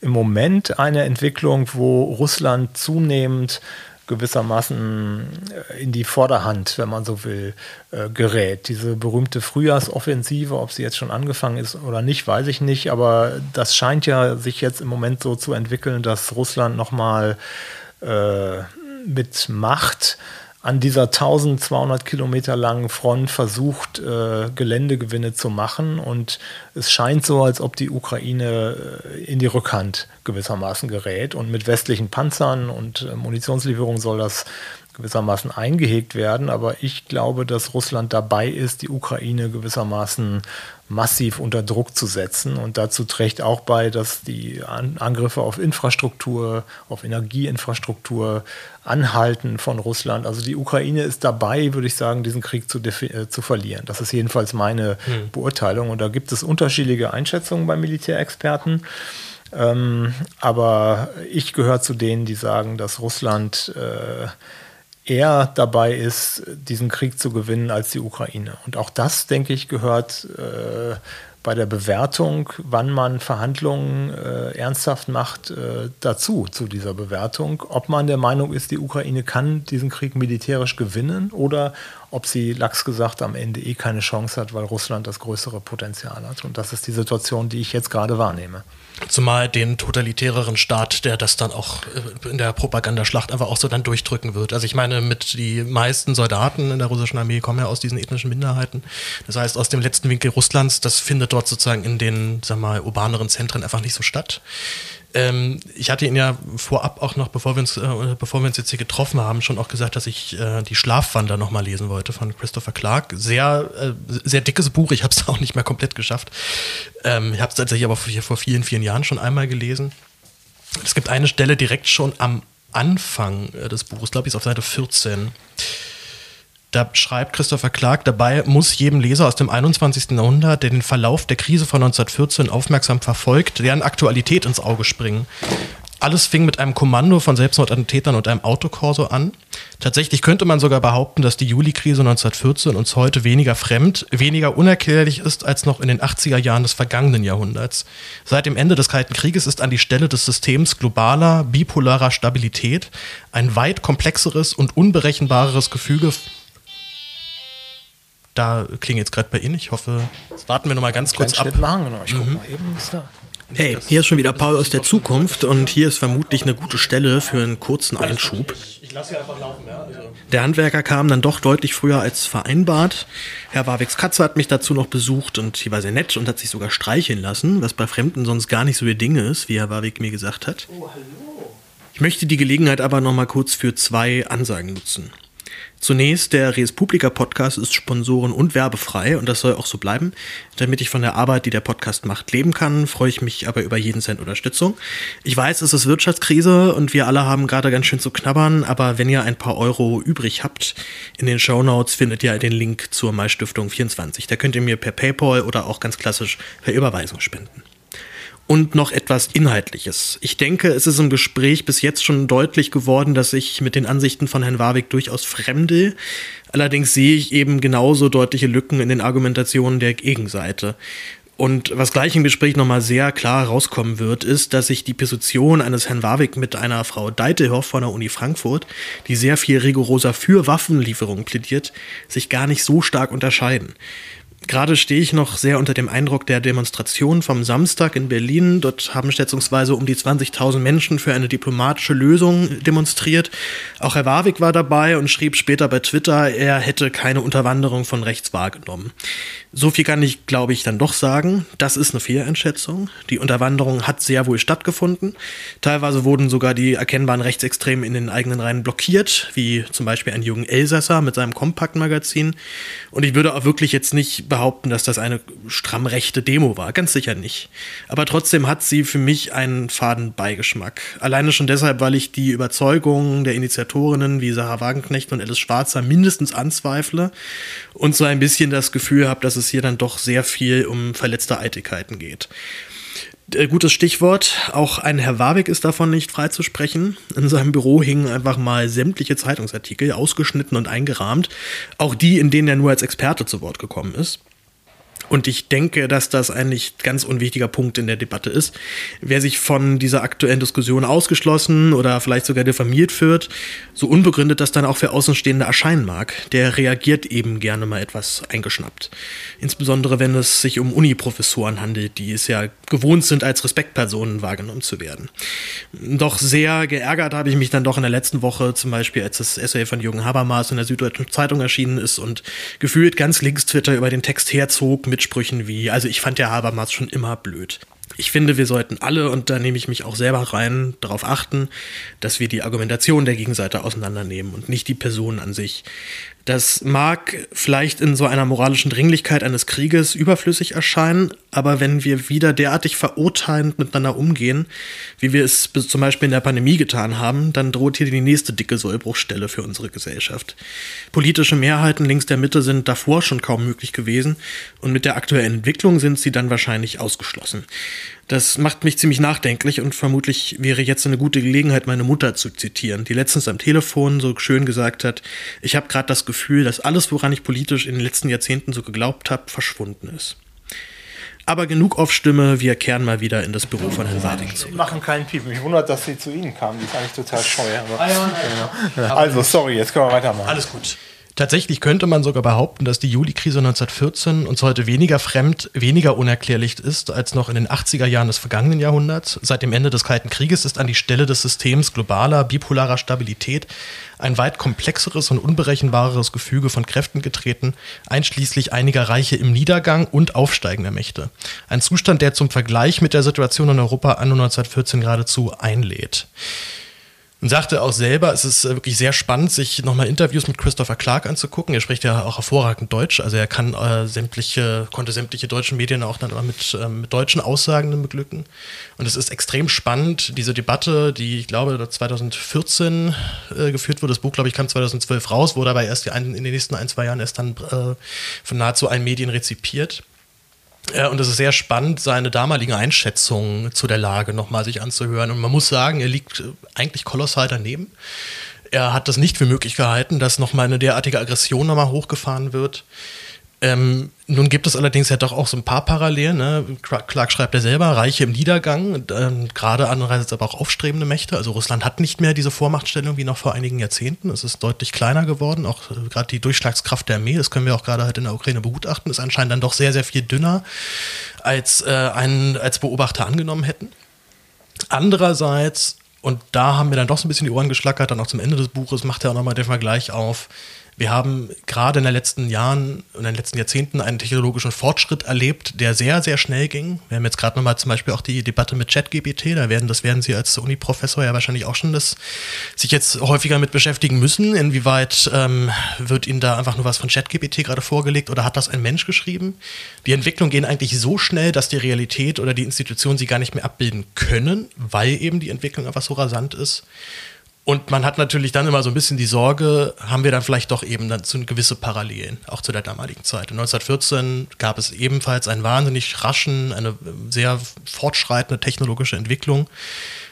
im Moment eine Entwicklung, wo Russland zunehmend gewissermaßen äh, in die Vorderhand, wenn man so will, äh, gerät. Diese berühmte Frühjahrsoffensive, ob sie jetzt schon angefangen ist oder nicht, weiß ich nicht, aber das scheint ja sich jetzt im Moment so zu entwickeln, dass Russland nochmal äh, mit Macht an dieser 1200 Kilometer langen Front versucht, äh, Geländegewinne zu machen. Und es scheint so, als ob die Ukraine äh, in die Rückhand gewissermaßen gerät. Und mit westlichen Panzern und äh, Munitionslieferungen soll das gewissermaßen eingehegt werden. Aber ich glaube, dass Russland dabei ist, die Ukraine gewissermaßen massiv unter Druck zu setzen. Und dazu trägt auch bei, dass die Angriffe auf Infrastruktur, auf Energieinfrastruktur anhalten von Russland. Also die Ukraine ist dabei, würde ich sagen, diesen Krieg zu, äh, zu verlieren. Das ist jedenfalls meine hm. Beurteilung. Und da gibt es unterschiedliche Einschätzungen bei Militärexperten. Ähm, aber ich gehöre zu denen, die sagen, dass Russland äh, eher dabei ist, diesen Krieg zu gewinnen als die Ukraine. Und auch das, denke ich, gehört äh, bei der Bewertung, wann man Verhandlungen äh, ernsthaft macht, äh, dazu, zu dieser Bewertung. Ob man der Meinung ist, die Ukraine kann diesen Krieg militärisch gewinnen oder ob sie, lax gesagt, am Ende eh keine Chance hat, weil Russland das größere Potenzial hat. Und das ist die Situation, die ich jetzt gerade wahrnehme. Zumal den totalitäreren Staat, der das dann auch äh, in der Propagandaschlacht einfach auch so dann durchdrücken wird. Also ich meine, mit die meisten Soldaten in der russischen Armee kommen ja aus diesen ethnischen Minderheiten. Das heißt, aus dem letzten Winkel Russlands, das findet dort sozusagen in den, sag mal, urbaneren Zentren einfach nicht so statt. Ähm, ich hatte ihn ja vorab auch noch, bevor wir uns, äh, bevor wir uns jetzt hier getroffen haben, schon auch gesagt, dass ich äh, die Schlafwander nochmal lesen wollte von Christopher Clark. Sehr, äh, sehr dickes Buch. Ich habe es auch nicht mehr komplett geschafft. Ähm, ich habe es tatsächlich aber vor, vor vielen, vielen Jahren schon einmal gelesen. Es gibt eine Stelle direkt schon am Anfang äh, des Buches, glaube ich, ist auf Seite 14. Da schreibt Christopher Clark, dabei muss jedem Leser aus dem 21. Jahrhundert, der den Verlauf der Krise von 1914 aufmerksam verfolgt, deren Aktualität ins Auge springen. Alles fing mit einem Kommando von Selbstmordattentätern und einem Autokorso an. Tatsächlich könnte man sogar behaupten, dass die Juli-Krise 1914 uns heute weniger fremd, weniger unerklärlich ist als noch in den 80er Jahren des vergangenen Jahrhunderts. Seit dem Ende des Kalten Krieges ist an die Stelle des Systems globaler, bipolarer Stabilität ein weit komplexeres und unberechenbareres Gefüge da klingelt jetzt gerade bei Ihnen. Ich hoffe, jetzt warten wir noch mal ganz kurz ab. Machen, genau. Ich guck mhm. mal eben, ist da. Hey, hier ist schon wieder Paul aus der Zukunft und hier ist vermutlich eine gute Stelle für einen kurzen Einschub. Ich lasse hier einfach laufen, ja. Also der Handwerker kam dann doch deutlich früher als vereinbart. Herr Warwicks Katze hat mich dazu noch besucht und sie war sehr nett und hat sich sogar streicheln lassen, was bei Fremden sonst gar nicht so ihr Ding ist, wie Herr Warwick mir gesagt hat. Oh, hallo. Ich möchte die Gelegenheit aber noch mal kurz für zwei Ansagen nutzen. Zunächst, der Res Publica Podcast ist sponsoren- und werbefrei und das soll auch so bleiben. Damit ich von der Arbeit, die der Podcast macht, leben kann, freue ich mich aber über jeden Cent Unterstützung. Ich weiß, es ist Wirtschaftskrise und wir alle haben gerade ganz schön zu knabbern, aber wenn ihr ein paar Euro übrig habt, in den Show Notes findet ihr den Link zur Maistiftung 24. Da könnt ihr mir per PayPal oder auch ganz klassisch per Überweisung spenden und noch etwas Inhaltliches. Ich denke, es ist im Gespräch bis jetzt schon deutlich geworden, dass ich mit den Ansichten von Herrn Warwick durchaus fremde. Allerdings sehe ich eben genauso deutliche Lücken in den Argumentationen der Gegenseite. Und was gleich im Gespräch nochmal sehr klar rauskommen wird, ist, dass sich die Position eines Herrn Warwick mit einer Frau Deitelhoff von der Uni Frankfurt, die sehr viel rigoroser für Waffenlieferungen plädiert, sich gar nicht so stark unterscheiden. Gerade stehe ich noch sehr unter dem Eindruck der Demonstration vom Samstag in Berlin. Dort haben schätzungsweise um die 20.000 Menschen für eine diplomatische Lösung demonstriert. Auch Herr Warwick war dabei und schrieb später bei Twitter, er hätte keine Unterwanderung von rechts wahrgenommen. So viel kann ich, glaube ich, dann doch sagen. Das ist eine Fehleinschätzung. Die Unterwanderung hat sehr wohl stattgefunden. Teilweise wurden sogar die erkennbaren Rechtsextremen in den eigenen Reihen blockiert, wie zum Beispiel ein jungen Elsasser mit seinem Kompakt-Magazin. Und ich würde auch wirklich jetzt nicht behaupten, dass das eine stramm rechte Demo war. Ganz sicher nicht. Aber trotzdem hat sie für mich einen faden Beigeschmack. Alleine schon deshalb, weil ich die Überzeugungen der Initiatorinnen wie Sarah Wagenknecht und Alice Schwarzer mindestens anzweifle und so ein bisschen das Gefühl habe, dass es hier dann doch sehr viel um verletzte Eitelkeiten geht. Äh, gutes Stichwort. Auch ein Herr Warwick ist davon nicht freizusprechen. In seinem Büro hingen einfach mal sämtliche Zeitungsartikel, ausgeschnitten und eingerahmt. Auch die, in denen er nur als Experte zu Wort gekommen ist. Und ich denke, dass das ein nicht ganz unwichtiger Punkt in der Debatte ist. Wer sich von dieser aktuellen Diskussion ausgeschlossen oder vielleicht sogar diffamiert wird, so unbegründet das dann auch für Außenstehende erscheinen mag, der reagiert eben gerne mal etwas eingeschnappt. Insbesondere wenn es sich um Uniprofessoren handelt, die es ja gewohnt sind, als Respektpersonen wahrgenommen zu werden. Doch sehr geärgert habe ich mich dann doch in der letzten Woche, zum Beispiel als das Essay von Jürgen Habermas in der Süddeutschen Zeitung erschienen ist und gefühlt ganz links Twitter über den Text herzog mit Sprüchen wie, also ich fand ja Habermas schon immer blöd. Ich finde, wir sollten alle, und da nehme ich mich auch selber rein, darauf achten, dass wir die Argumentation der Gegenseite auseinandernehmen und nicht die Person an sich. Das mag vielleicht in so einer moralischen Dringlichkeit eines Krieges überflüssig erscheinen, aber wenn wir wieder derartig verurteilend miteinander umgehen, wie wir es bis zum Beispiel in der Pandemie getan haben, dann droht hier die nächste dicke Sollbruchstelle für unsere Gesellschaft. Politische Mehrheiten links der Mitte sind davor schon kaum möglich gewesen und mit der aktuellen Entwicklung sind sie dann wahrscheinlich ausgeschlossen. Das macht mich ziemlich nachdenklich und vermutlich wäre jetzt eine gute Gelegenheit, meine Mutter zu zitieren, die letztens am Telefon so schön gesagt hat, ich habe gerade das Gefühl, dass alles, woran ich politisch in den letzten Jahrzehnten so geglaubt habe, verschwunden ist. Aber genug auf Stimme, wir kehren mal wieder in das Büro von Herrn Wading zurück. Wir machen keinen Piep. Mich wundert, dass sie zu Ihnen kamen. Die ist eigentlich total scheu. Aber, ah genau. Also, sorry, jetzt können wir weitermachen. Alles gut. Tatsächlich könnte man sogar behaupten, dass die Juli-Krise 1914 uns heute weniger fremd, weniger unerklärlich ist als noch in den 80er Jahren des vergangenen Jahrhunderts. Seit dem Ende des Kalten Krieges ist an die Stelle des Systems globaler, bipolarer Stabilität ein weit komplexeres und unberechenbareres Gefüge von Kräften getreten, einschließlich einiger Reiche im Niedergang und aufsteigender Mächte. Ein Zustand, der zum Vergleich mit der Situation in Europa anno 1914 geradezu einlädt und sagte auch selber, es ist äh, wirklich sehr spannend, sich nochmal Interviews mit Christopher Clark anzugucken. Er spricht ja auch hervorragend Deutsch, also er kann äh, sämtliche, konnte sämtliche deutschen Medien auch dann mit, äh, mit deutschen Aussagen beglücken. Und es ist extrem spannend, diese Debatte, die ich glaube 2014 äh, geführt wurde. Das Buch, glaube ich, kam 2012 raus, wurde aber erst in den nächsten ein, zwei Jahren erst dann äh, von nahezu allen Medien rezipiert und es ist sehr spannend, seine damaligen Einschätzungen zu der Lage nochmal sich anzuhören. Und man muss sagen, er liegt äh, eigentlich kolossal daneben. Er hat das nicht für möglich gehalten, dass nochmal eine derartige Aggression nochmal hochgefahren wird. Ähm, nun gibt es allerdings ja doch auch so ein paar Parallelen. Ne? Clark schreibt ja selber, Reiche im Niedergang, ähm, gerade andererseits aber auch aufstrebende Mächte. Also Russland hat nicht mehr diese Vormachtstellung wie noch vor einigen Jahrzehnten. Es ist deutlich kleiner geworden. Auch äh, gerade die Durchschlagskraft der Armee, das können wir auch gerade halt in der Ukraine begutachten, ist anscheinend dann doch sehr, sehr viel dünner, als, äh, ein, als Beobachter angenommen hätten. Andererseits und da haben wir dann doch so ein bisschen die Ohren geschlackert, dann auch zum Ende des Buches macht er auch nochmal den Vergleich auf wir haben gerade in den letzten Jahren und in den letzten Jahrzehnten einen technologischen Fortschritt erlebt, der sehr, sehr schnell ging. Wir haben jetzt gerade nochmal zum Beispiel auch die Debatte mit ChatGPT, da werden, das werden Sie als Uni-Professor ja wahrscheinlich auch schon das, sich jetzt häufiger mit beschäftigen müssen. Inwieweit ähm, wird Ihnen da einfach nur was von ChatGPT gerade vorgelegt oder hat das ein Mensch geschrieben? Die Entwicklungen gehen eigentlich so schnell, dass die Realität oder die Institutionen sie gar nicht mehr abbilden können, weil eben die Entwicklung einfach so rasant ist. Und man hat natürlich dann immer so ein bisschen die Sorge, haben wir dann vielleicht doch eben dann zu gewisse Parallelen, auch zu der damaligen Zeit. 1914 gab es ebenfalls einen wahnsinnig raschen, eine sehr fortschreitende technologische Entwicklung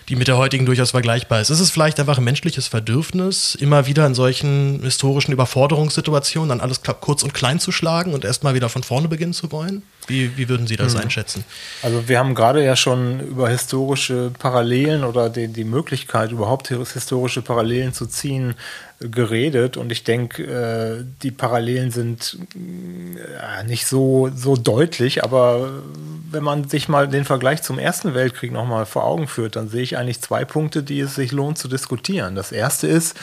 die mit der heutigen durchaus vergleichbar ist. Ist es vielleicht einfach ein menschliches Bedürfnis, immer wieder in solchen historischen Überforderungssituationen dann alles kurz und klein zu schlagen und erstmal wieder von vorne beginnen zu wollen? Wie, wie würden Sie das mhm. einschätzen? Also wir haben gerade ja schon über historische Parallelen oder die, die Möglichkeit, überhaupt historische Parallelen zu ziehen, geredet und ich denke, äh, die Parallelen sind äh, nicht so, so deutlich, aber wenn man sich mal den Vergleich zum Ersten Weltkrieg nochmal vor Augen führt, dann sehe ich eigentlich zwei Punkte, die es sich lohnt zu diskutieren. Das erste ist,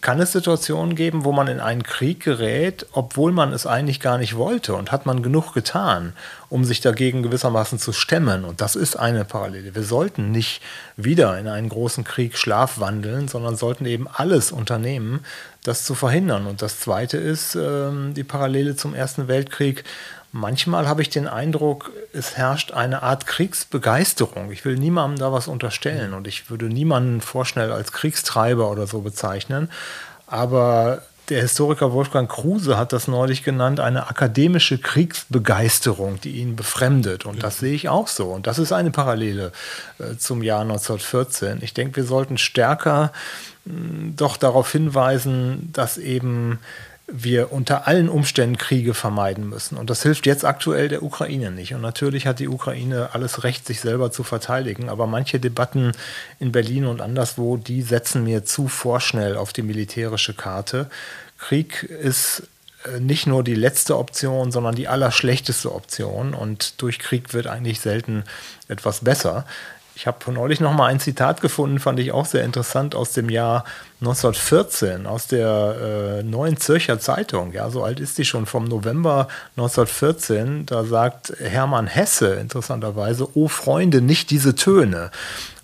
kann es Situationen geben, wo man in einen Krieg gerät, obwohl man es eigentlich gar nicht wollte und hat man genug getan, um sich dagegen gewissermaßen zu stemmen. Und das ist eine Parallele. Wir sollten nicht wieder in einen großen Krieg schlafwandeln, sondern sollten eben alles unternehmen, das zu verhindern. Und das Zweite ist äh, die Parallele zum Ersten Weltkrieg. Manchmal habe ich den Eindruck, es herrscht eine Art Kriegsbegeisterung. Ich will niemandem da was unterstellen und ich würde niemanden vorschnell als Kriegstreiber oder so bezeichnen. Aber der Historiker Wolfgang Kruse hat das neulich genannt, eine akademische Kriegsbegeisterung, die ihn befremdet. Und das sehe ich auch so. Und das ist eine Parallele äh, zum Jahr 1914. Ich denke, wir sollten stärker doch darauf hinweisen, dass eben wir unter allen Umständen Kriege vermeiden müssen. Und das hilft jetzt aktuell der Ukraine nicht. Und natürlich hat die Ukraine alles Recht, sich selber zu verteidigen. Aber manche Debatten in Berlin und anderswo, die setzen mir zu vorschnell auf die militärische Karte. Krieg ist äh, nicht nur die letzte Option, sondern die allerschlechteste Option. Und durch Krieg wird eigentlich selten etwas besser. Ich habe neulich noch mal ein Zitat gefunden, fand ich auch sehr interessant, aus dem Jahr 1914, aus der äh, Neuen Zürcher Zeitung. Ja, so alt ist die schon, vom November 1914. Da sagt Hermann Hesse interessanterweise, oh Freunde, nicht diese Töne.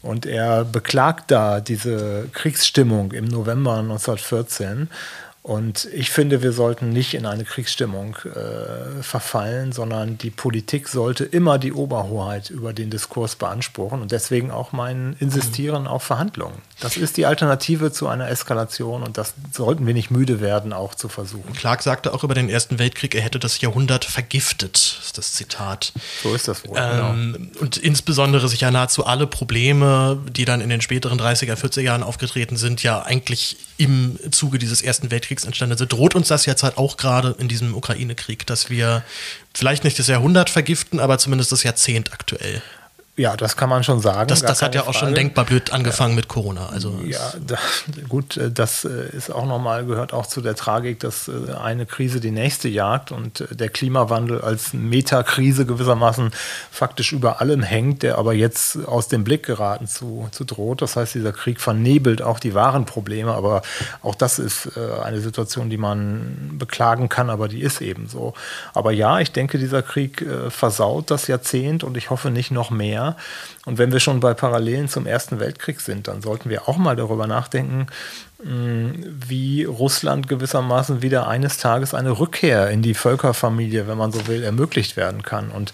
Und er beklagt da diese Kriegsstimmung im November 1914 und ich finde, wir sollten nicht in eine Kriegsstimmung äh, verfallen, sondern die Politik sollte immer die Oberhoheit über den Diskurs beanspruchen und deswegen auch mein Insistieren auf Verhandlungen. Das ist die Alternative zu einer Eskalation und das sollten wir nicht müde werden, auch zu versuchen. Clark sagte auch über den Ersten Weltkrieg, er hätte das Jahrhundert vergiftet, ist das Zitat. So ist das wohl. Ähm, genau. Und insbesondere sich ja nahezu alle Probleme, die dann in den späteren 30er, 40er Jahren aufgetreten sind, ja eigentlich im Zuge dieses Ersten Weltkriegs entstanden sind, droht uns das jetzt halt auch gerade in diesem Ukraine-Krieg, dass wir vielleicht nicht das Jahrhundert vergiften, aber zumindest das Jahrzehnt aktuell. Ja, das kann man schon sagen. Das, das hat ja auch Frage. schon denkbar blöd angefangen ja. mit Corona. Also ja, da, gut, äh, das äh, ist auch nochmal, gehört auch zu der Tragik, dass äh, eine Krise die nächste jagt und der Klimawandel als Metakrise gewissermaßen faktisch über allem hängt, der aber jetzt aus dem Blick geraten zu, zu droht. Das heißt, dieser Krieg vernebelt auch die wahren Probleme, aber auch das ist eine Situation, die man beklagen kann, aber die ist eben so. Aber ja, ich denke, dieser Krieg versaut das Jahrzehnt und ich hoffe nicht noch mehr mehr. Und wenn wir schon bei Parallelen zum Ersten Weltkrieg sind, dann sollten wir auch mal darüber nachdenken, mm, wie Russland gewissermaßen wieder eines Tages eine Rückkehr in die Völkerfamilie, wenn man so will, ermöglicht werden kann. Und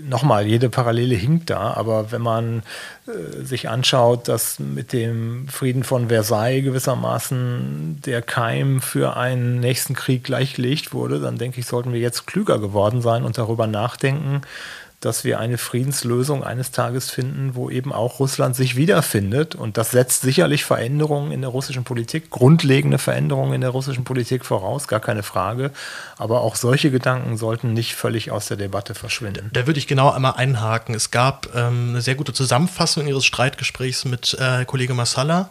nochmal, jede Parallele hinkt da, aber wenn man äh, sich anschaut, dass mit dem Frieden von Versailles gewissermaßen der Keim für einen nächsten Krieg gleichgelegt wurde, dann denke ich, sollten wir jetzt klüger geworden sein und darüber nachdenken, dass wir eine Friedenslösung eines Tages finden, wo eben auch Russland sich wiederfindet. Und das setzt sicherlich Veränderungen in der russischen Politik, grundlegende Veränderungen in der russischen Politik voraus, gar keine Frage. Aber auch solche Gedanken sollten nicht völlig aus der Debatte verschwinden. Da würde ich genau einmal einhaken. Es gab ähm, eine sehr gute Zusammenfassung Ihres Streitgesprächs mit äh, Kollege Massala,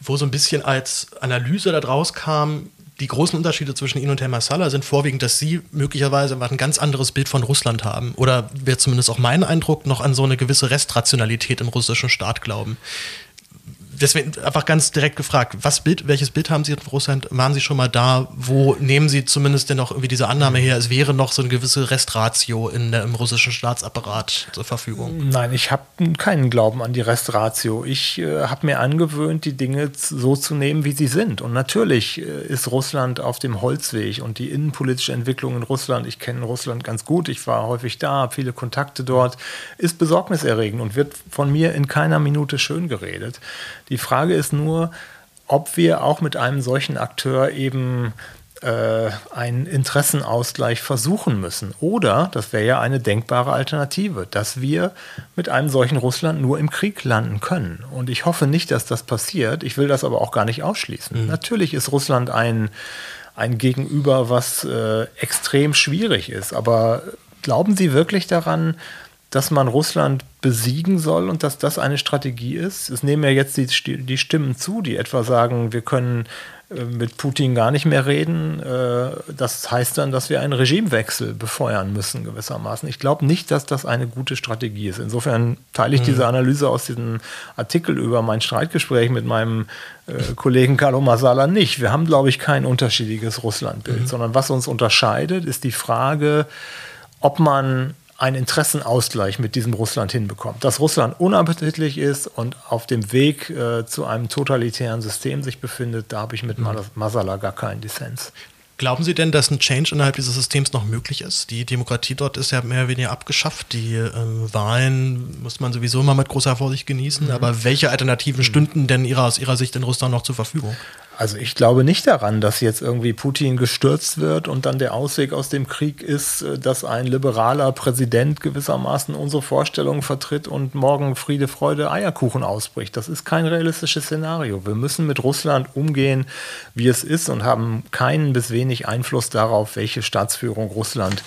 wo so ein bisschen als Analyse daraus kam, die großen Unterschiede zwischen Ihnen und Herrn Massala sind vorwiegend, dass Sie möglicherweise ein ganz anderes Bild von Russland haben. Oder wäre zumindest auch mein Eindruck, noch an so eine gewisse Restrationalität im russischen Staat glauben deswegen einfach ganz direkt gefragt, was Bild, welches Bild haben Sie von Russland? Waren Sie schon mal da? Wo nehmen Sie zumindest denn noch irgendwie diese Annahme her, es wäre noch so eine gewisse Restratio in im russischen Staatsapparat zur Verfügung? Nein, ich habe keinen Glauben an die Restratio. Ich äh, habe mir angewöhnt, die Dinge so zu nehmen, wie sie sind. Und natürlich äh, ist Russland auf dem Holzweg und die innenpolitische Entwicklung in Russland, ich kenne Russland ganz gut, ich war häufig da, habe viele Kontakte dort, ist besorgniserregend und wird von mir in keiner Minute schön geredet. Die Frage ist nur, ob wir auch mit einem solchen Akteur eben äh, einen Interessenausgleich versuchen müssen. Oder, das wäre ja eine denkbare Alternative, dass wir mit einem solchen Russland nur im Krieg landen können. Und ich hoffe nicht, dass das passiert. Ich will das aber auch gar nicht ausschließen. Mhm. Natürlich ist Russland ein, ein Gegenüber, was äh, extrem schwierig ist. Aber glauben Sie wirklich daran, dass man Russland besiegen soll und dass das eine Strategie ist. Es nehmen ja jetzt die, die Stimmen zu, die etwa sagen, wir können äh, mit Putin gar nicht mehr reden. Äh, das heißt dann, dass wir einen Regimewechsel befeuern müssen, gewissermaßen. Ich glaube nicht, dass das eine gute Strategie ist. Insofern teile ich mhm. diese Analyse aus diesem Artikel über mein Streitgespräch mit meinem äh, Kollegen Carlo Masala nicht. Wir haben, glaube ich, kein unterschiedliches Russlandbild, mhm. sondern was uns unterscheidet, ist die Frage, ob man einen Interessenausgleich mit diesem Russland hinbekommt. Dass Russland unappetitlich ist und auf dem Weg äh, zu einem totalitären System sich befindet, da habe ich mit mhm. Masala gar keinen Dissens. Glauben Sie denn, dass ein Change innerhalb dieses Systems noch möglich ist? Die Demokratie dort ist ja mehr oder weniger abgeschafft. Die ähm, Wahlen muss man sowieso immer mit großer Vorsicht genießen. Mhm. Aber welche Alternativen mhm. stünden denn ihrer, aus Ihrer Sicht in Russland noch zur Verfügung? Also ich glaube nicht daran, dass jetzt irgendwie Putin gestürzt wird und dann der Ausweg aus dem Krieg ist, äh, dass ein liberaler Präsident gewissermaßen unsere Vorstellungen vertritt und morgen Friede, Freude, Eierkuchen ausbricht. Das ist kein realistisches Szenario. Wir müssen mit Russland umgehen, wie es ist und haben keinen bis wenig Einfluss darauf, welche Staatsführung Russland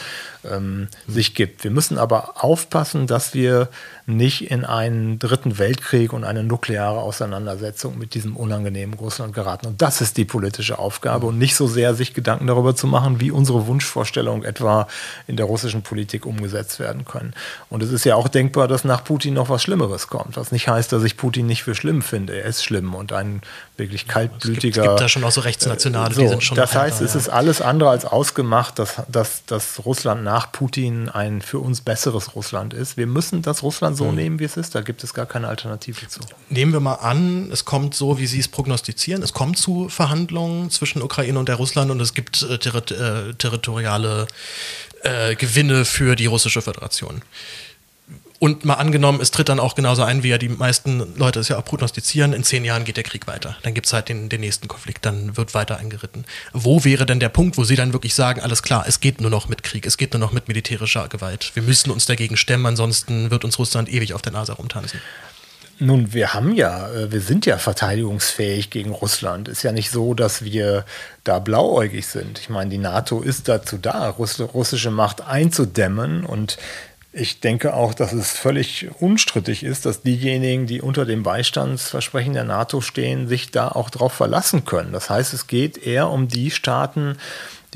ähm, sich gibt. Wir müssen aber aufpassen, dass wir nicht in einen dritten Weltkrieg und eine nukleare Auseinandersetzung mit diesem unangenehmen Russland geraten. Und das ist die politische Aufgabe und nicht so sehr sich Gedanken darüber zu machen, wie unsere Wunschvorstellungen etwa in der russischen Politik umgesetzt werden können. Und es ist ja auch denkbar, dass nach Putin noch was Schlimmeres kommt, was nicht heißt, dass ich Putin nicht für schlimm finde. Er ist schlimm und ein wirklich kaltblütiger. Es gibt, gibt da schon auch so Rechtsnationale, äh, so, die sind schon. Das heißt, es ist alles andere als ausgemacht, dass, dass, dass Russland nach Putin ein für uns besseres Russland ist. Wir müssen das Russland so mhm. nehmen, wie es ist. Da gibt es gar keine Alternative zu. Nehmen wir mal an, es kommt so, wie Sie es prognostizieren. Es kommt zu Verhandlungen zwischen Ukraine und der Russland und es gibt äh, terri äh, territoriale äh, Gewinne für die russische Föderation. Und mal angenommen, es tritt dann auch genauso ein, wie ja die meisten Leute es ja auch prognostizieren, in zehn Jahren geht der Krieg weiter. Dann gibt es halt den, den nächsten Konflikt, dann wird weiter eingeritten. Wo wäre denn der Punkt, wo Sie dann wirklich sagen, alles klar, es geht nur noch mit Krieg, es geht nur noch mit militärischer Gewalt. Wir müssen uns dagegen stemmen, ansonsten wird uns Russland ewig auf der Nase rumtanzen. Nun, wir haben ja, äh, wir sind ja verteidigungsfähig gegen Russland. Ist ja nicht so, dass wir da blauäugig sind. Ich meine, die NATO ist dazu da, russische Macht einzudämmen und ich denke auch, dass es völlig unstrittig ist, dass diejenigen, die unter dem Beistandsversprechen der NATO stehen, sich da auch drauf verlassen können. Das heißt, es geht eher um die Staaten,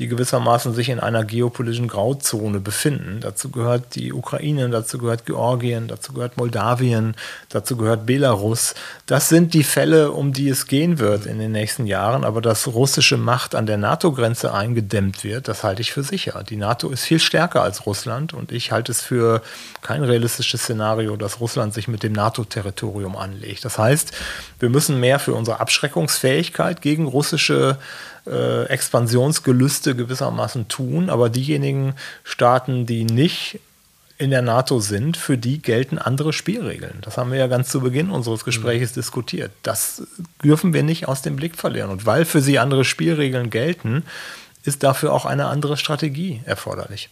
die gewissermaßen sich in einer geopolitischen Grauzone befinden. Dazu gehört die Ukraine, dazu gehört Georgien, dazu gehört Moldawien, dazu gehört Belarus. Das sind die Fälle, um die es gehen wird in den nächsten Jahren. Aber dass russische Macht an der NATO-Grenze eingedämmt wird, das halte ich für sicher. Die NATO ist viel stärker als Russland und ich halte es für kein realistisches Szenario, dass Russland sich mit dem NATO-Territorium anlegt. Das heißt, wir müssen mehr für unsere Abschreckungsfähigkeit gegen russische äh, Expansionsgelüste gewissermaßen tun, aber diejenigen Staaten, die nicht in der NATO sind, für die gelten andere Spielregeln. Das haben wir ja ganz zu Beginn unseres Gesprächs mhm. diskutiert. Das dürfen wir nicht aus dem Blick verlieren. Und weil für sie andere Spielregeln gelten, ist dafür auch eine andere Strategie erforderlich.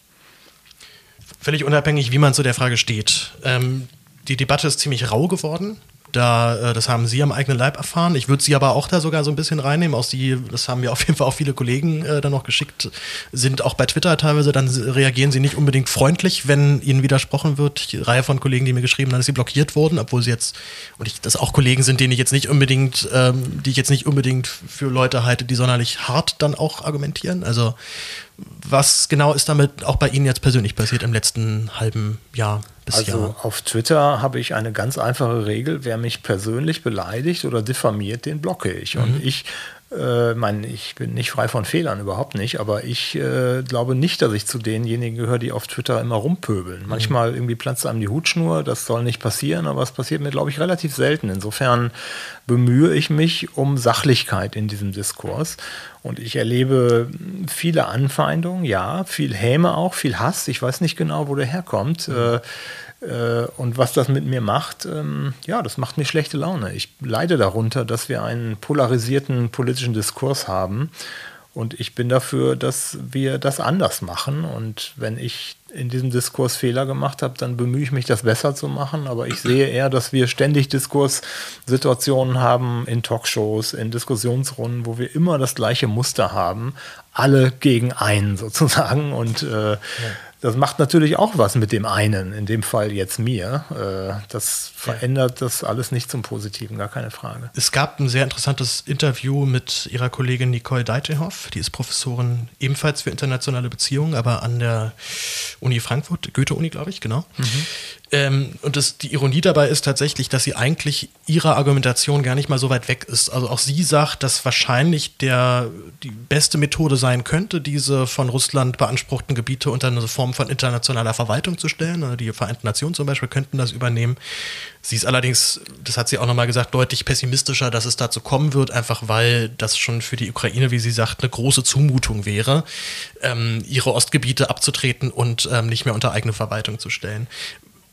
Völlig unabhängig, wie man zu der Frage steht. Ähm, die Debatte ist ziemlich rau geworden. Da, äh, das haben Sie am eigenen Leib erfahren. Ich würde Sie aber auch da sogar so ein bisschen reinnehmen. Auch Sie, das haben mir auf jeden Fall auch viele Kollegen äh, dann noch geschickt, sind auch bei Twitter teilweise, dann reagieren sie nicht unbedingt freundlich, wenn ihnen widersprochen wird. Die Reihe von Kollegen, die mir geschrieben haben, dass sie blockiert wurden, obwohl sie jetzt, und ich, das auch Kollegen sind, denen ich jetzt nicht unbedingt, ähm, die ich jetzt nicht unbedingt für Leute halte, die sonderlich hart dann auch argumentieren. Also was genau ist damit auch bei Ihnen jetzt persönlich passiert im letzten halben Jahr? Also Jahr? auf Twitter habe ich eine ganz einfache Regel. Wer mich persönlich beleidigt oder diffamiert, den blocke ich. Mhm. Und ich äh, mein, ich bin nicht frei von Fehlern, überhaupt nicht, aber ich äh, glaube nicht, dass ich zu denjenigen gehöre, die auf Twitter immer rumpöbeln. Mhm. Manchmal irgendwie platzt einem die Hutschnur, das soll nicht passieren, aber es passiert mir, glaube ich, relativ selten. Insofern bemühe ich mich um Sachlichkeit in diesem Diskurs. Und ich erlebe viele Anfeindungen, ja, viel Häme auch, viel Hass. Ich weiß nicht genau, wo der herkommt. Mhm. Äh, und was das mit mir macht, ähm, ja, das macht mir schlechte Laune. Ich leide darunter, dass wir einen polarisierten politischen Diskurs haben. Und ich bin dafür, dass wir das anders machen. Und wenn ich in diesem Diskurs Fehler gemacht habe, dann bemühe ich mich, das besser zu machen. Aber ich sehe eher, dass wir ständig Diskurssituationen haben in Talkshows, in Diskussionsrunden, wo wir immer das gleiche Muster haben. Alle gegen einen sozusagen. Und äh, ja das macht natürlich auch was mit dem einen, in dem Fall jetzt mir. Äh, das verändert das alles nicht zum Positiven, gar keine Frage. Es gab ein sehr interessantes Interview mit ihrer Kollegin Nicole Deitehoff, die ist Professorin ebenfalls für internationale Beziehungen, aber an der Uni Frankfurt, Goethe-Uni, glaube ich, genau. Mhm. Ähm, und das, die Ironie dabei ist tatsächlich, dass sie eigentlich ihrer Argumentation gar nicht mal so weit weg ist. Also auch sie sagt, dass wahrscheinlich der, die beste Methode sein könnte, diese von Russland beanspruchten Gebiete unter eine Form von internationaler Verwaltung zu stellen. Also die Vereinten Nationen zum Beispiel könnten das übernehmen. Sie ist allerdings, das hat sie auch nochmal gesagt, deutlich pessimistischer, dass es dazu kommen wird, einfach weil das schon für die Ukraine, wie sie sagt, eine große Zumutung wäre, ähm, ihre Ostgebiete abzutreten und ähm, nicht mehr unter eigene Verwaltung zu stellen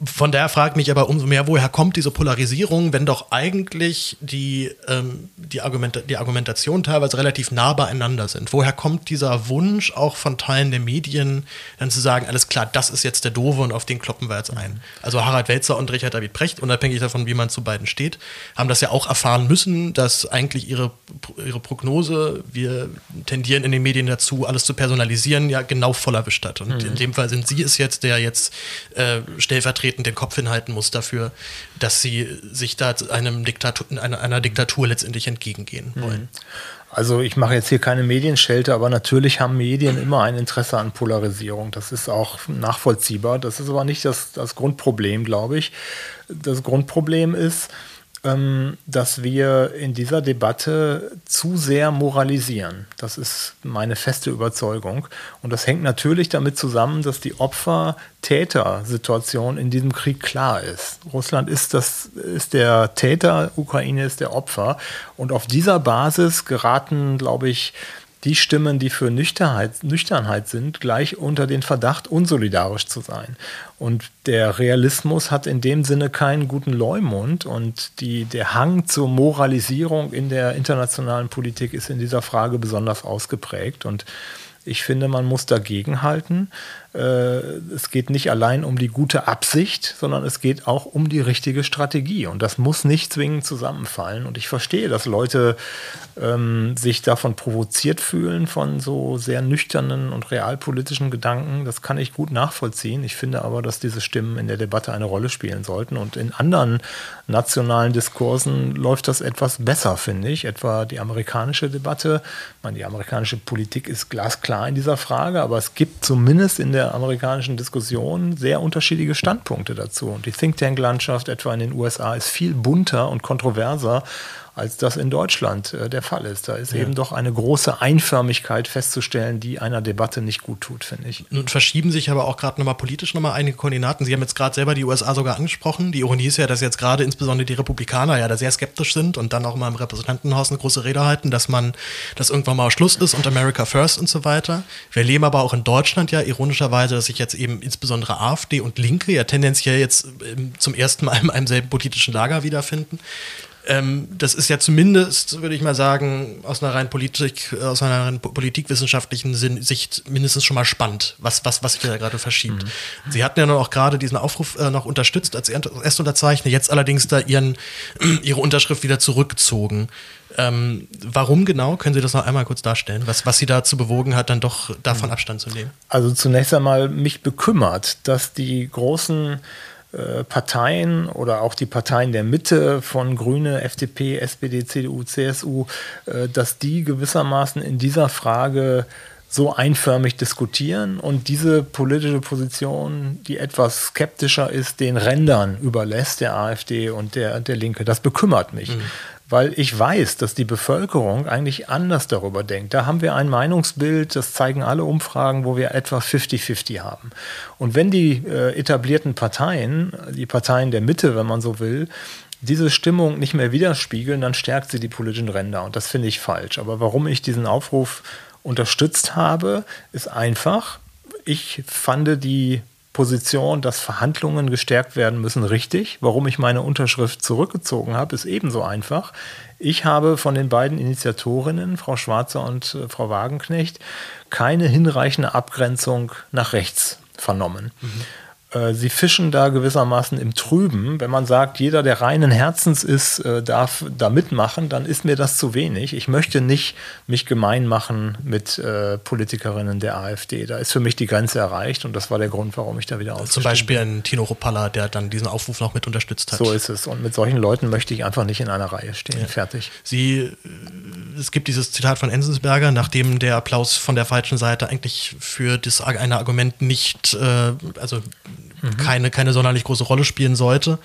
von daher fragt mich aber umso mehr, woher kommt diese Polarisierung, wenn doch eigentlich die, ähm, die, Argument die Argumentation teilweise relativ nah beieinander sind. Woher kommt dieser Wunsch auch von Teilen der Medien, dann zu sagen, alles klar, das ist jetzt der Doofe und auf den kloppen wir jetzt ein. Also Harald Welzer und Richard David Precht, unabhängig davon, wie man zu beiden steht, haben das ja auch erfahren müssen, dass eigentlich ihre, ihre Prognose, wir tendieren in den Medien dazu, alles zu personalisieren, ja genau voll erwischt hat. Und mhm. in dem Fall sind sie es jetzt, der jetzt äh, stellvertretend stellvertretend den Kopf hinhalten muss dafür, dass sie sich da einem Diktatur, einer, einer Diktatur letztendlich entgegengehen mhm. wollen. Also ich mache jetzt hier keine Medienschelte, aber natürlich haben Medien immer ein Interesse an Polarisierung. Das ist auch nachvollziehbar. Das ist aber nicht das, das Grundproblem, glaube ich. Das Grundproblem ist, ähm, dass wir in dieser Debatte zu sehr moralisieren. Das ist meine feste Überzeugung. Und das hängt natürlich damit zusammen, dass die Opfer-Täter-Situation in diesem Krieg klar ist. Russland ist, das, ist der Täter, Ukraine ist der Opfer. Und auf dieser Basis geraten, glaube ich, die Stimmen, die für Nüchternheit, Nüchternheit sind, gleich unter den Verdacht, unsolidarisch zu sein. Und der Realismus hat in dem Sinne keinen guten Leumund und die, der Hang zur Moralisierung in der internationalen Politik ist in dieser Frage besonders ausgeprägt. Und ich finde, man muss dagegenhalten. Äh, es geht nicht allein um die gute Absicht, sondern es geht auch um die richtige Strategie. Und das muss nicht zwingend zusammenfallen. Und ich verstehe, dass Leute ähm, sich davon provoziert fühlen, von so sehr nüchternen und realpolitischen Gedanken. Das kann ich gut nachvollziehen. Ich finde aber, dass diese Stimmen in der Debatte eine Rolle spielen sollten. Und in anderen nationalen Diskursen läuft das etwas besser, finde ich. Etwa die amerikanische Debatte. Ich meine, die amerikanische Politik ist glasklar in dieser Frage, aber es gibt zumindest in der der amerikanischen Diskussion sehr unterschiedliche Standpunkte dazu. Und die Think Tank-Landschaft etwa in den USA ist viel bunter und kontroverser als das in Deutschland äh, der Fall ist. Da ist ja. eben doch eine große Einförmigkeit festzustellen, die einer Debatte nicht gut tut, finde ich. Nun verschieben sich aber auch gerade nochmal politisch nochmal einige Koordinaten. Sie haben jetzt gerade selber die USA sogar angesprochen. Die Ironie ist ja, dass jetzt gerade insbesondere die Republikaner ja da sehr skeptisch sind und dann auch mal im Repräsentantenhaus eine große Rede halten, dass man, dass irgendwann mal Schluss ist und America First und so weiter. Wir erleben aber auch in Deutschland ja ironischerweise, dass sich jetzt eben insbesondere AfD und Linke ja tendenziell jetzt ähm, zum ersten Mal in einem selben politischen Lager wiederfinden. Ähm, das ist ja zumindest, würde ich mal sagen, aus einer rein Politik, aus einer rein politikwissenschaftlichen Sicht mindestens schon mal spannend, was, was, was sich da gerade verschiebt. Mhm. Sie hatten ja noch auch gerade diesen Aufruf äh, noch unterstützt als Erstunterzeichner, jetzt allerdings da ihren, ihre Unterschrift wieder zurückgezogen. Ähm, warum genau? Können Sie das noch einmal kurz darstellen? Was, was Sie dazu bewogen hat, dann doch davon mhm. Abstand zu nehmen? Also zunächst einmal mich bekümmert, dass die großen äh, Parteien oder auch die Parteien der Mitte von Grüne, FDP, SPD, CDU, CSU, äh, dass die gewissermaßen in dieser Frage so einförmig diskutieren und diese politische Position, die etwas skeptischer ist, den Rändern überlässt, der AfD und der, der Linke. Das bekümmert mich. Mhm weil ich weiß, dass die Bevölkerung eigentlich anders darüber denkt. Da haben wir ein Meinungsbild, das zeigen alle Umfragen, wo wir etwa 50-50 haben. Und wenn die äh, etablierten Parteien, die Parteien der Mitte, wenn man so will, diese Stimmung nicht mehr widerspiegeln, dann stärkt sie die politischen Ränder. Und das finde ich falsch. Aber warum ich diesen Aufruf unterstützt habe, ist einfach. Ich fand die Position, dass Verhandlungen gestärkt werden müssen, richtig. Warum ich meine Unterschrift zurückgezogen habe, ist ebenso einfach. Ich habe von den beiden Initiatorinnen, Frau Schwarzer und äh, Frau Wagenknecht, keine hinreichende Abgrenzung nach rechts vernommen. Mhm. Äh, sie fischen da gewissermaßen im Trüben. Wenn man sagt, jeder, der reinen Herzens ist, äh, darf da mitmachen, dann ist mir das zu wenig. Ich möchte nicht mich gemein machen mit äh, Politikerinnen der AfD. Da ist für mich die Grenze erreicht und das war der Grund, warum ich da wieder aus. Zum Beispiel ein Tino Ruppala, der dann diesen Aufruf noch mit unterstützt hat. So ist es. Und mit solchen Leuten möchte ich einfach nicht in einer Reihe stehen. Ja. Fertig. Sie, es gibt dieses Zitat von Enzensberger, nachdem der Applaus von der falschen Seite eigentlich für das eine Argument nicht, also keine, keine sonderlich große Rolle spielen sollte.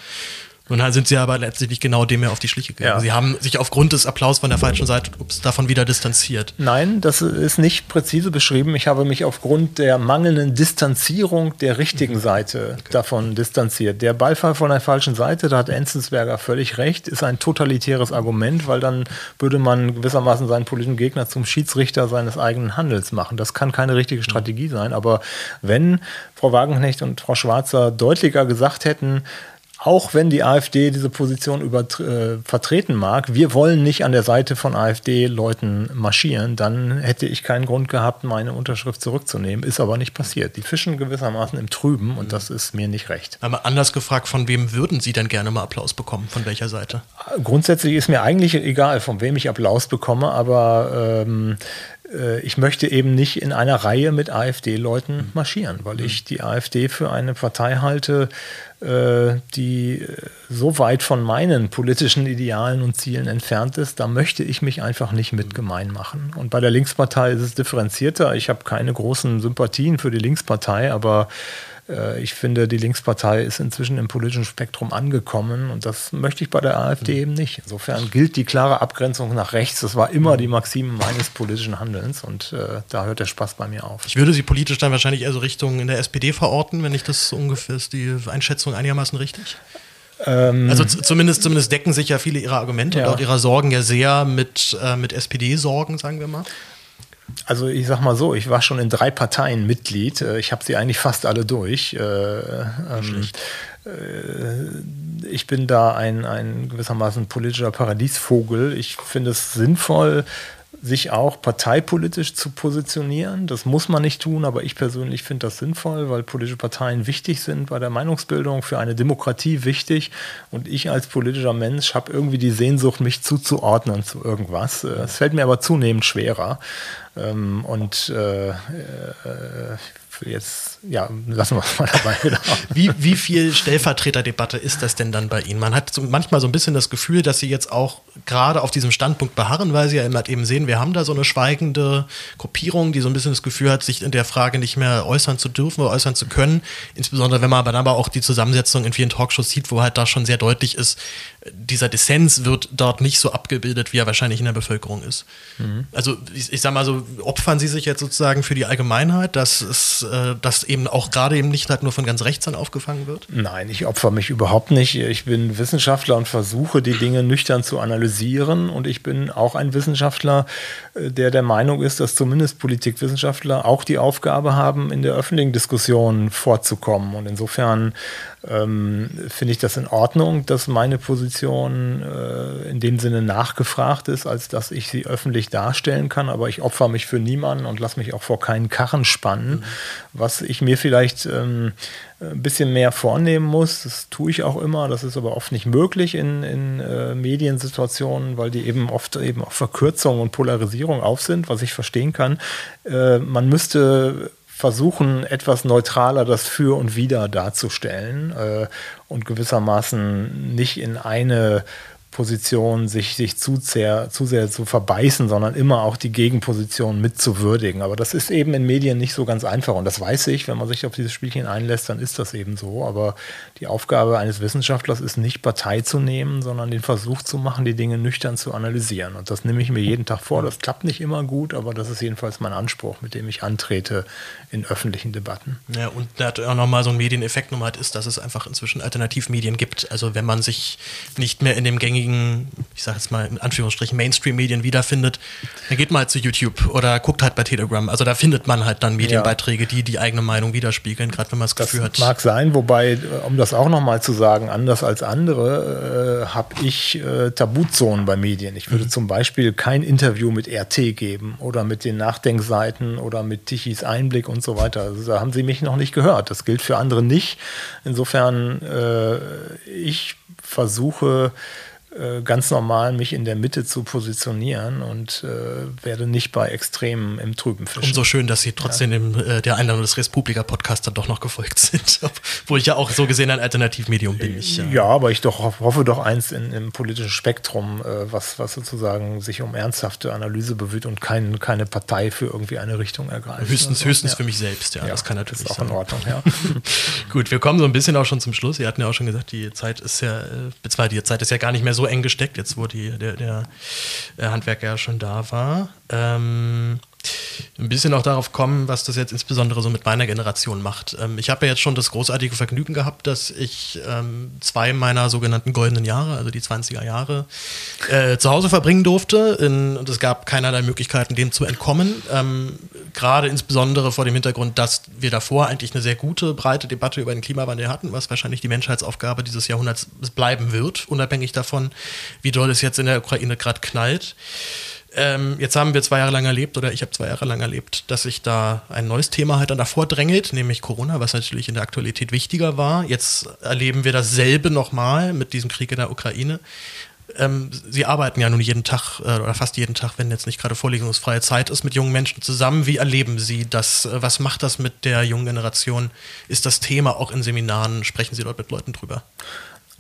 Und dann sind sie aber letztlich genau dem ja auf die Schliche gegangen. Ja. Sie haben sich aufgrund des Applaus von der falschen Seite ups, davon wieder distanziert. Nein, das ist nicht präzise beschrieben. Ich habe mich aufgrund der mangelnden Distanzierung der richtigen mhm. Seite okay. davon distanziert. Der Beifall von der falschen Seite, da hat Enzensberger völlig recht, ist ein totalitäres Argument, weil dann würde man gewissermaßen seinen politischen Gegner zum Schiedsrichter seines eigenen Handels machen. Das kann keine richtige Strategie mhm. sein. Aber wenn Frau Wagenknecht und Frau Schwarzer deutlicher gesagt hätten, auch wenn die AfD diese Position über, äh, vertreten mag, wir wollen nicht an der Seite von AfD-Leuten marschieren, dann hätte ich keinen Grund gehabt, meine Unterschrift zurückzunehmen. Ist aber nicht passiert. Die fischen gewissermaßen im Trüben und das ist mir nicht recht. Aber anders gefragt, von wem würden Sie denn gerne mal Applaus bekommen? Von welcher Seite? Grundsätzlich ist mir eigentlich egal, von wem ich Applaus bekomme, aber ähm, äh, ich möchte eben nicht in einer Reihe mit AfD-Leuten mhm. marschieren, weil ich die AfD für eine Partei halte, äh, die so weit von meinen politischen Idealen und Zielen entfernt ist, da möchte ich mich einfach nicht mit gemein machen. Und bei der Linkspartei ist es differenzierter. Ich habe keine großen Sympathien für die Linkspartei, aber äh, ich finde, die Linkspartei ist inzwischen im politischen Spektrum angekommen und das möchte ich bei der AfD mhm. eben nicht. Insofern gilt die klare Abgrenzung nach rechts. Das war immer die Maxime meines politischen Handelns und äh, da hört der Spaß bei mir auf. Ich würde sie politisch dann wahrscheinlich eher so Richtung in der SPD verorten, wenn ich das ungefähr ist, die Einschätzung einigermaßen richtig? Ähm, also zumindest, zumindest decken sich ja viele ihrer Argumente ja. und auch ihrer Sorgen ja sehr mit, äh, mit SPD-Sorgen, sagen wir mal. Also ich sag mal so, ich war schon in drei Parteien Mitglied. Äh, ich habe sie eigentlich fast alle durch. Äh, ähm, äh, ich bin da ein, ein gewissermaßen politischer Paradiesvogel. Ich finde es sinnvoll, sich auch parteipolitisch zu positionieren. Das muss man nicht tun, aber ich persönlich finde das sinnvoll, weil politische Parteien wichtig sind bei der Meinungsbildung, für eine Demokratie wichtig. Und ich als politischer Mensch habe irgendwie die Sehnsucht, mich zuzuordnen zu irgendwas. Es fällt mir aber zunehmend schwerer. Ähm, und äh, äh, jetzt, ja, lassen wir es mal dabei. Genau. wie, wie viel Stellvertreterdebatte ist das denn dann bei Ihnen? Man hat so manchmal so ein bisschen das Gefühl, dass Sie jetzt auch gerade auf diesem Standpunkt beharren, weil Sie ja immer eben sehen, wir haben da so eine schweigende Gruppierung, die so ein bisschen das Gefühl hat, sich in der Frage nicht mehr äußern zu dürfen oder äußern zu können. Insbesondere wenn man dann aber auch die Zusammensetzung in vielen Talkshows sieht, wo halt da schon sehr deutlich ist, dieser Dissens wird dort nicht so abgebildet, wie er wahrscheinlich in der Bevölkerung ist. Mhm. Also ich, ich sag mal so, opfern Sie sich jetzt sozusagen für die Allgemeinheit, dass es äh, dass eben auch gerade eben nicht halt nur von ganz rechts dann aufgefangen wird? Nein, ich opfer mich überhaupt nicht. Ich bin Wissenschaftler und versuche die Dinge nüchtern zu analysieren und ich bin auch ein Wissenschaftler, äh, der der Meinung ist, dass zumindest Politikwissenschaftler auch die Aufgabe haben, in der öffentlichen Diskussion vorzukommen. Und insofern ähm, finde ich das in Ordnung, dass meine Position äh, in dem Sinne nachgefragt ist, als dass ich sie öffentlich darstellen kann. Aber ich opfer mich für niemanden und lasse mich auch vor keinen Karren spannen. Mhm. Was ich mir vielleicht ähm, ein bisschen mehr vornehmen muss, das tue ich auch immer, das ist aber oft nicht möglich in, in äh, Mediensituationen, weil die eben oft eben auf Verkürzung und Polarisierung auf sind, was ich verstehen kann. Äh, man müsste versuchen, etwas neutraler das Für und Wider darzustellen äh, und gewissermaßen nicht in eine Position sich, sich zu, sehr, zu sehr zu verbeißen, sondern immer auch die Gegenposition mitzuwürdigen. Aber das ist eben in Medien nicht so ganz einfach. Und das weiß ich, wenn man sich auf dieses Spielchen einlässt, dann ist das eben so. Aber die Aufgabe eines Wissenschaftlers ist nicht Partei zu nehmen, sondern den Versuch zu machen, die Dinge nüchtern zu analysieren. Und das nehme ich mir jeden Tag vor. Das klappt nicht immer gut, aber das ist jedenfalls mein Anspruch, mit dem ich antrete in öffentlichen Debatten. Ja, und da hat auch nochmal so ein Medieneffekt nochmal ist, dass es einfach inzwischen Alternativmedien gibt. Also wenn man sich nicht mehr in dem gängigen gängigen, ich sage jetzt mal in Anführungsstrichen, Mainstream-Medien wiederfindet, dann geht man halt zu YouTube oder guckt halt bei Telegram. Also da findet man halt dann Medienbeiträge, die die eigene Meinung widerspiegeln, gerade wenn man das Gefühl hat. Mag sein, wobei, um das auch nochmal zu sagen, anders als andere, äh, habe ich äh, Tabuzonen bei Medien. Ich würde mhm. zum Beispiel kein Interview mit RT geben oder mit den Nachdenkseiten oder mit Tichys Einblick und so weiter. Also da haben sie mich noch nicht gehört. Das gilt für andere nicht. Insofern, äh, ich versuche, äh, ganz normal mich in der Mitte zu positionieren und äh, werde nicht bei Extremen im Trüben fischen. Umso schön, dass Sie trotzdem ja. dem, äh, der Einladung des Respublika-Podcasts dann doch noch gefolgt sind, wo ich ja auch so gesehen ein Alternativmedium bin. Ich, ja. ja, aber ich doch hoffe doch eins in, im politischen Spektrum, äh, was, was sozusagen sich um ernsthafte Analyse bemüht und kein, keine Partei für irgendwie eine Richtung ergreift. Höchstens, also, höchstens ja. für mich selbst, ja, das kann natürlich ist auch sein. in Ordnung, ja. Gut, wir kommen so ein bisschen auch schon zum Schluss. Sie hatten ja auch schon gesagt, die Zeit ist ja, äh, die Zeit ist ja gar nicht mehr so so eng gesteckt, jetzt wo die, der, der Handwerker ja schon da war. Ähm, ein bisschen auch darauf kommen, was das jetzt insbesondere so mit meiner Generation macht. Ähm, ich habe ja jetzt schon das großartige Vergnügen gehabt, dass ich ähm, zwei meiner sogenannten goldenen Jahre, also die 20er Jahre, äh, zu Hause verbringen durfte. In, und es gab keinerlei Möglichkeiten, dem zu entkommen. Ähm, Gerade insbesondere vor dem Hintergrund, dass wir davor eigentlich eine sehr gute, breite Debatte über den Klimawandel hatten, was wahrscheinlich die Menschheitsaufgabe dieses Jahrhunderts bleiben wird, unabhängig davon, wie doll es jetzt in der Ukraine gerade knallt. Ähm, jetzt haben wir zwei Jahre lang erlebt, oder ich habe zwei Jahre lang erlebt, dass sich da ein neues Thema halt dann davor drängelt, nämlich Corona, was natürlich in der Aktualität wichtiger war. Jetzt erleben wir dasselbe nochmal mit diesem Krieg in der Ukraine. Ähm, Sie arbeiten ja nun jeden Tag äh, oder fast jeden Tag, wenn jetzt nicht gerade vorlesungsfreie Zeit ist, mit jungen Menschen zusammen. Wie erleben Sie das? Was macht das mit der jungen Generation? Ist das Thema auch in Seminaren? Sprechen Sie dort mit Leuten drüber?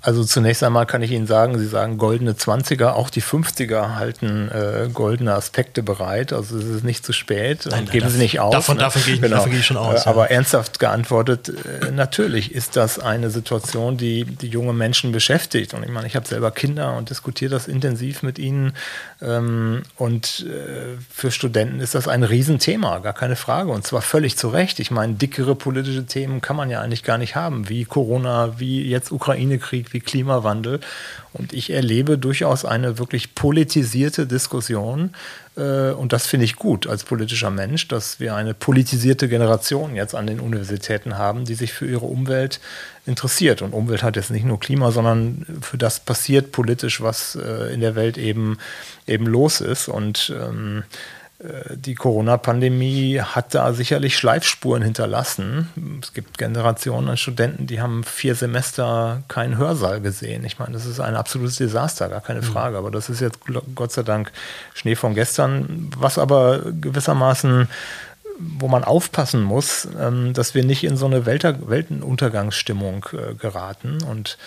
Also zunächst einmal kann ich Ihnen sagen, Sie sagen goldene 20er, auch die 50er halten äh, goldene Aspekte bereit. Also es ist nicht zu spät. Nein, nein, Geben Sie nicht auf. Davon, ne? davon, gehe ich, genau. davon gehe ich schon aus. Äh, aber ja. ernsthaft geantwortet, äh, natürlich ist das eine Situation, die die junge Menschen beschäftigt. Und ich meine, ich habe selber Kinder und diskutiere das intensiv mit ihnen. Ähm, und äh, für Studenten ist das ein Riesenthema, gar keine Frage. Und zwar völlig zu Recht. Ich meine, dickere politische Themen kann man ja eigentlich gar nicht haben, wie Corona, wie jetzt Ukraine-Krieg wie Klimawandel. Und ich erlebe durchaus eine wirklich politisierte Diskussion. Äh, und das finde ich gut als politischer Mensch, dass wir eine politisierte Generation jetzt an den Universitäten haben, die sich für ihre Umwelt interessiert. Und Umwelt hat jetzt nicht nur Klima, sondern für das passiert politisch, was äh, in der Welt eben, eben los ist. Und ähm, äh, die Corona-Pandemie hat da sicherlich Schleifspuren hinterlassen. Es gibt Generationen an Studenten, die haben vier Semester keinen Hörsaal gesehen. Ich meine, das ist ein absolutes Desaster, gar keine mhm. Frage. Aber das ist jetzt Gott sei Dank Schnee von gestern. Was aber gewissermaßen wo man aufpassen muss, ähm, dass wir nicht in so eine Welt Weltenuntergangsstimmung äh, geraten. Und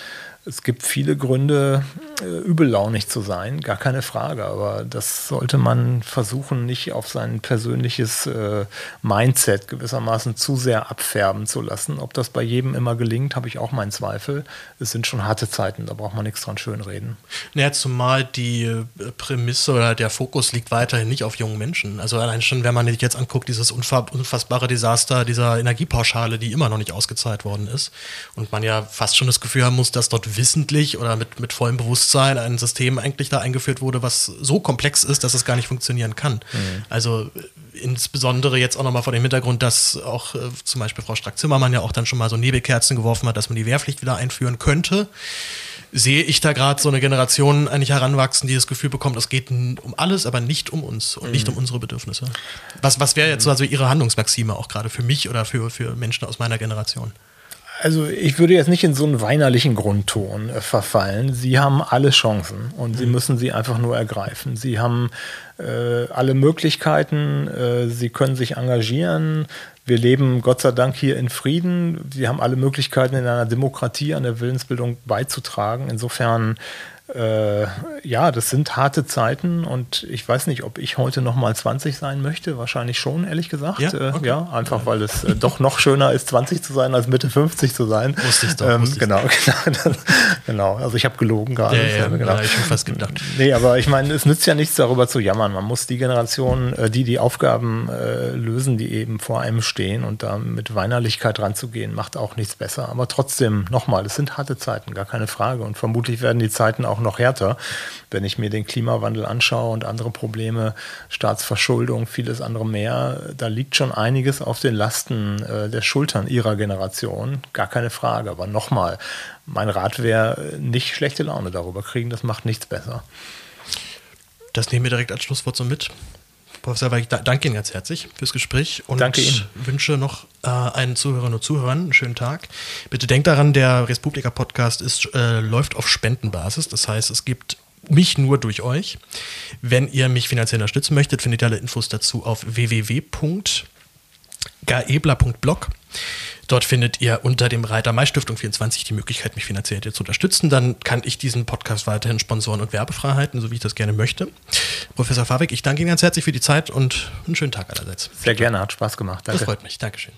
es gibt viele Gründe, äh, übellaunig zu sein, gar keine Frage. Aber das sollte man versuchen, nicht auf sein persönliches äh, Mindset gewissermaßen zu sehr abfärben zu lassen. Ob das bei jedem immer gelingt, habe ich auch meinen Zweifel. Es sind schon harte Zeiten, da braucht man nichts dran schönreden. Naja, zumal die äh, Prämisse oder der Fokus liegt weiterhin nicht auf jungen Menschen. Also allein schon, wenn man sich jetzt anguckt, dieses unfassbare Desaster dieser Energiepauschale, die immer noch nicht ausgezahlt worden ist. Und man ja fast schon das Gefühl haben muss, dass dort wissentlich oder mit, mit vollem Bewusstsein ein System eigentlich da eingeführt wurde, was so komplex ist, dass es gar nicht funktionieren kann. Mhm. Also äh, insbesondere jetzt auch nochmal vor dem Hintergrund, dass auch äh, zum Beispiel Frau Strack-Zimmermann ja auch dann schon mal so Nebelkerzen geworfen hat, dass man die Wehrpflicht wieder einführen könnte sehe ich da gerade so eine Generation eigentlich heranwachsen, die das Gefühl bekommt, es geht um alles, aber nicht um uns und mhm. nicht um unsere Bedürfnisse. Was, was wäre jetzt also Ihre Handlungsmaxime auch gerade für mich oder für, für Menschen aus meiner Generation? Also ich würde jetzt nicht in so einen weinerlichen Grundton äh, verfallen. Sie haben alle Chancen und mhm. Sie müssen sie einfach nur ergreifen. Sie haben äh, alle Möglichkeiten, äh, Sie können sich engagieren. Wir leben Gott sei Dank hier in Frieden. Sie haben alle Möglichkeiten in einer Demokratie an der Willensbildung beizutragen. Insofern äh, ja, das sind harte Zeiten und ich weiß nicht, ob ich heute noch mal 20 sein möchte. Wahrscheinlich schon, ehrlich gesagt. Ja, äh, okay. ja einfach weil es äh, doch noch schöner ist, 20 zu sein, als Mitte 50 zu sein. Wusste ich doch. Ähm, genau, genau, genau. Also ich habe gelogen gerade. Ja, ja, genau. ja, ich habe fast gedacht. Nee, aber ich meine, es nützt ja nichts darüber zu jammern. Man muss die Generation, äh, die die Aufgaben äh, lösen, die eben vor einem stehen und da mit Weinerlichkeit ranzugehen, macht auch nichts besser. Aber trotzdem, nochmal, es sind harte Zeiten, gar keine Frage. Und vermutlich werden die Zeiten auch noch härter, wenn ich mir den Klimawandel anschaue und andere Probleme, Staatsverschuldung, vieles andere mehr. Da liegt schon einiges auf den Lasten äh, der Schultern ihrer Generation, gar keine Frage. Aber nochmal, mein Rat wäre, nicht schlechte Laune darüber kriegen, das macht nichts besser. Das nehmen wir direkt als Schlusswort so mit. Professor Weig, danke Ihnen ganz herzlich fürs Gespräch und danke Ihnen. wünsche noch äh, allen Zuhörerinnen und Zuhörern einen schönen Tag. Bitte denkt daran, der Respublika Podcast ist, äh, läuft auf Spendenbasis. Das heißt, es gibt mich nur durch euch. Wenn ihr mich finanziell unterstützen möchtet, findet ihr alle Infos dazu auf www.gaebler.blog. Dort findet ihr unter dem Reiter Mai Stiftung 24 die Möglichkeit, mich finanziell zu unterstützen. Dann kann ich diesen Podcast weiterhin sponsoren und werbefrei halten, so wie ich das gerne möchte. Professor Favik, ich danke Ihnen ganz herzlich für die Zeit und einen schönen Tag allerseits. Sehr gerne, hat Spaß gemacht. Danke. Das freut mich. Dankeschön.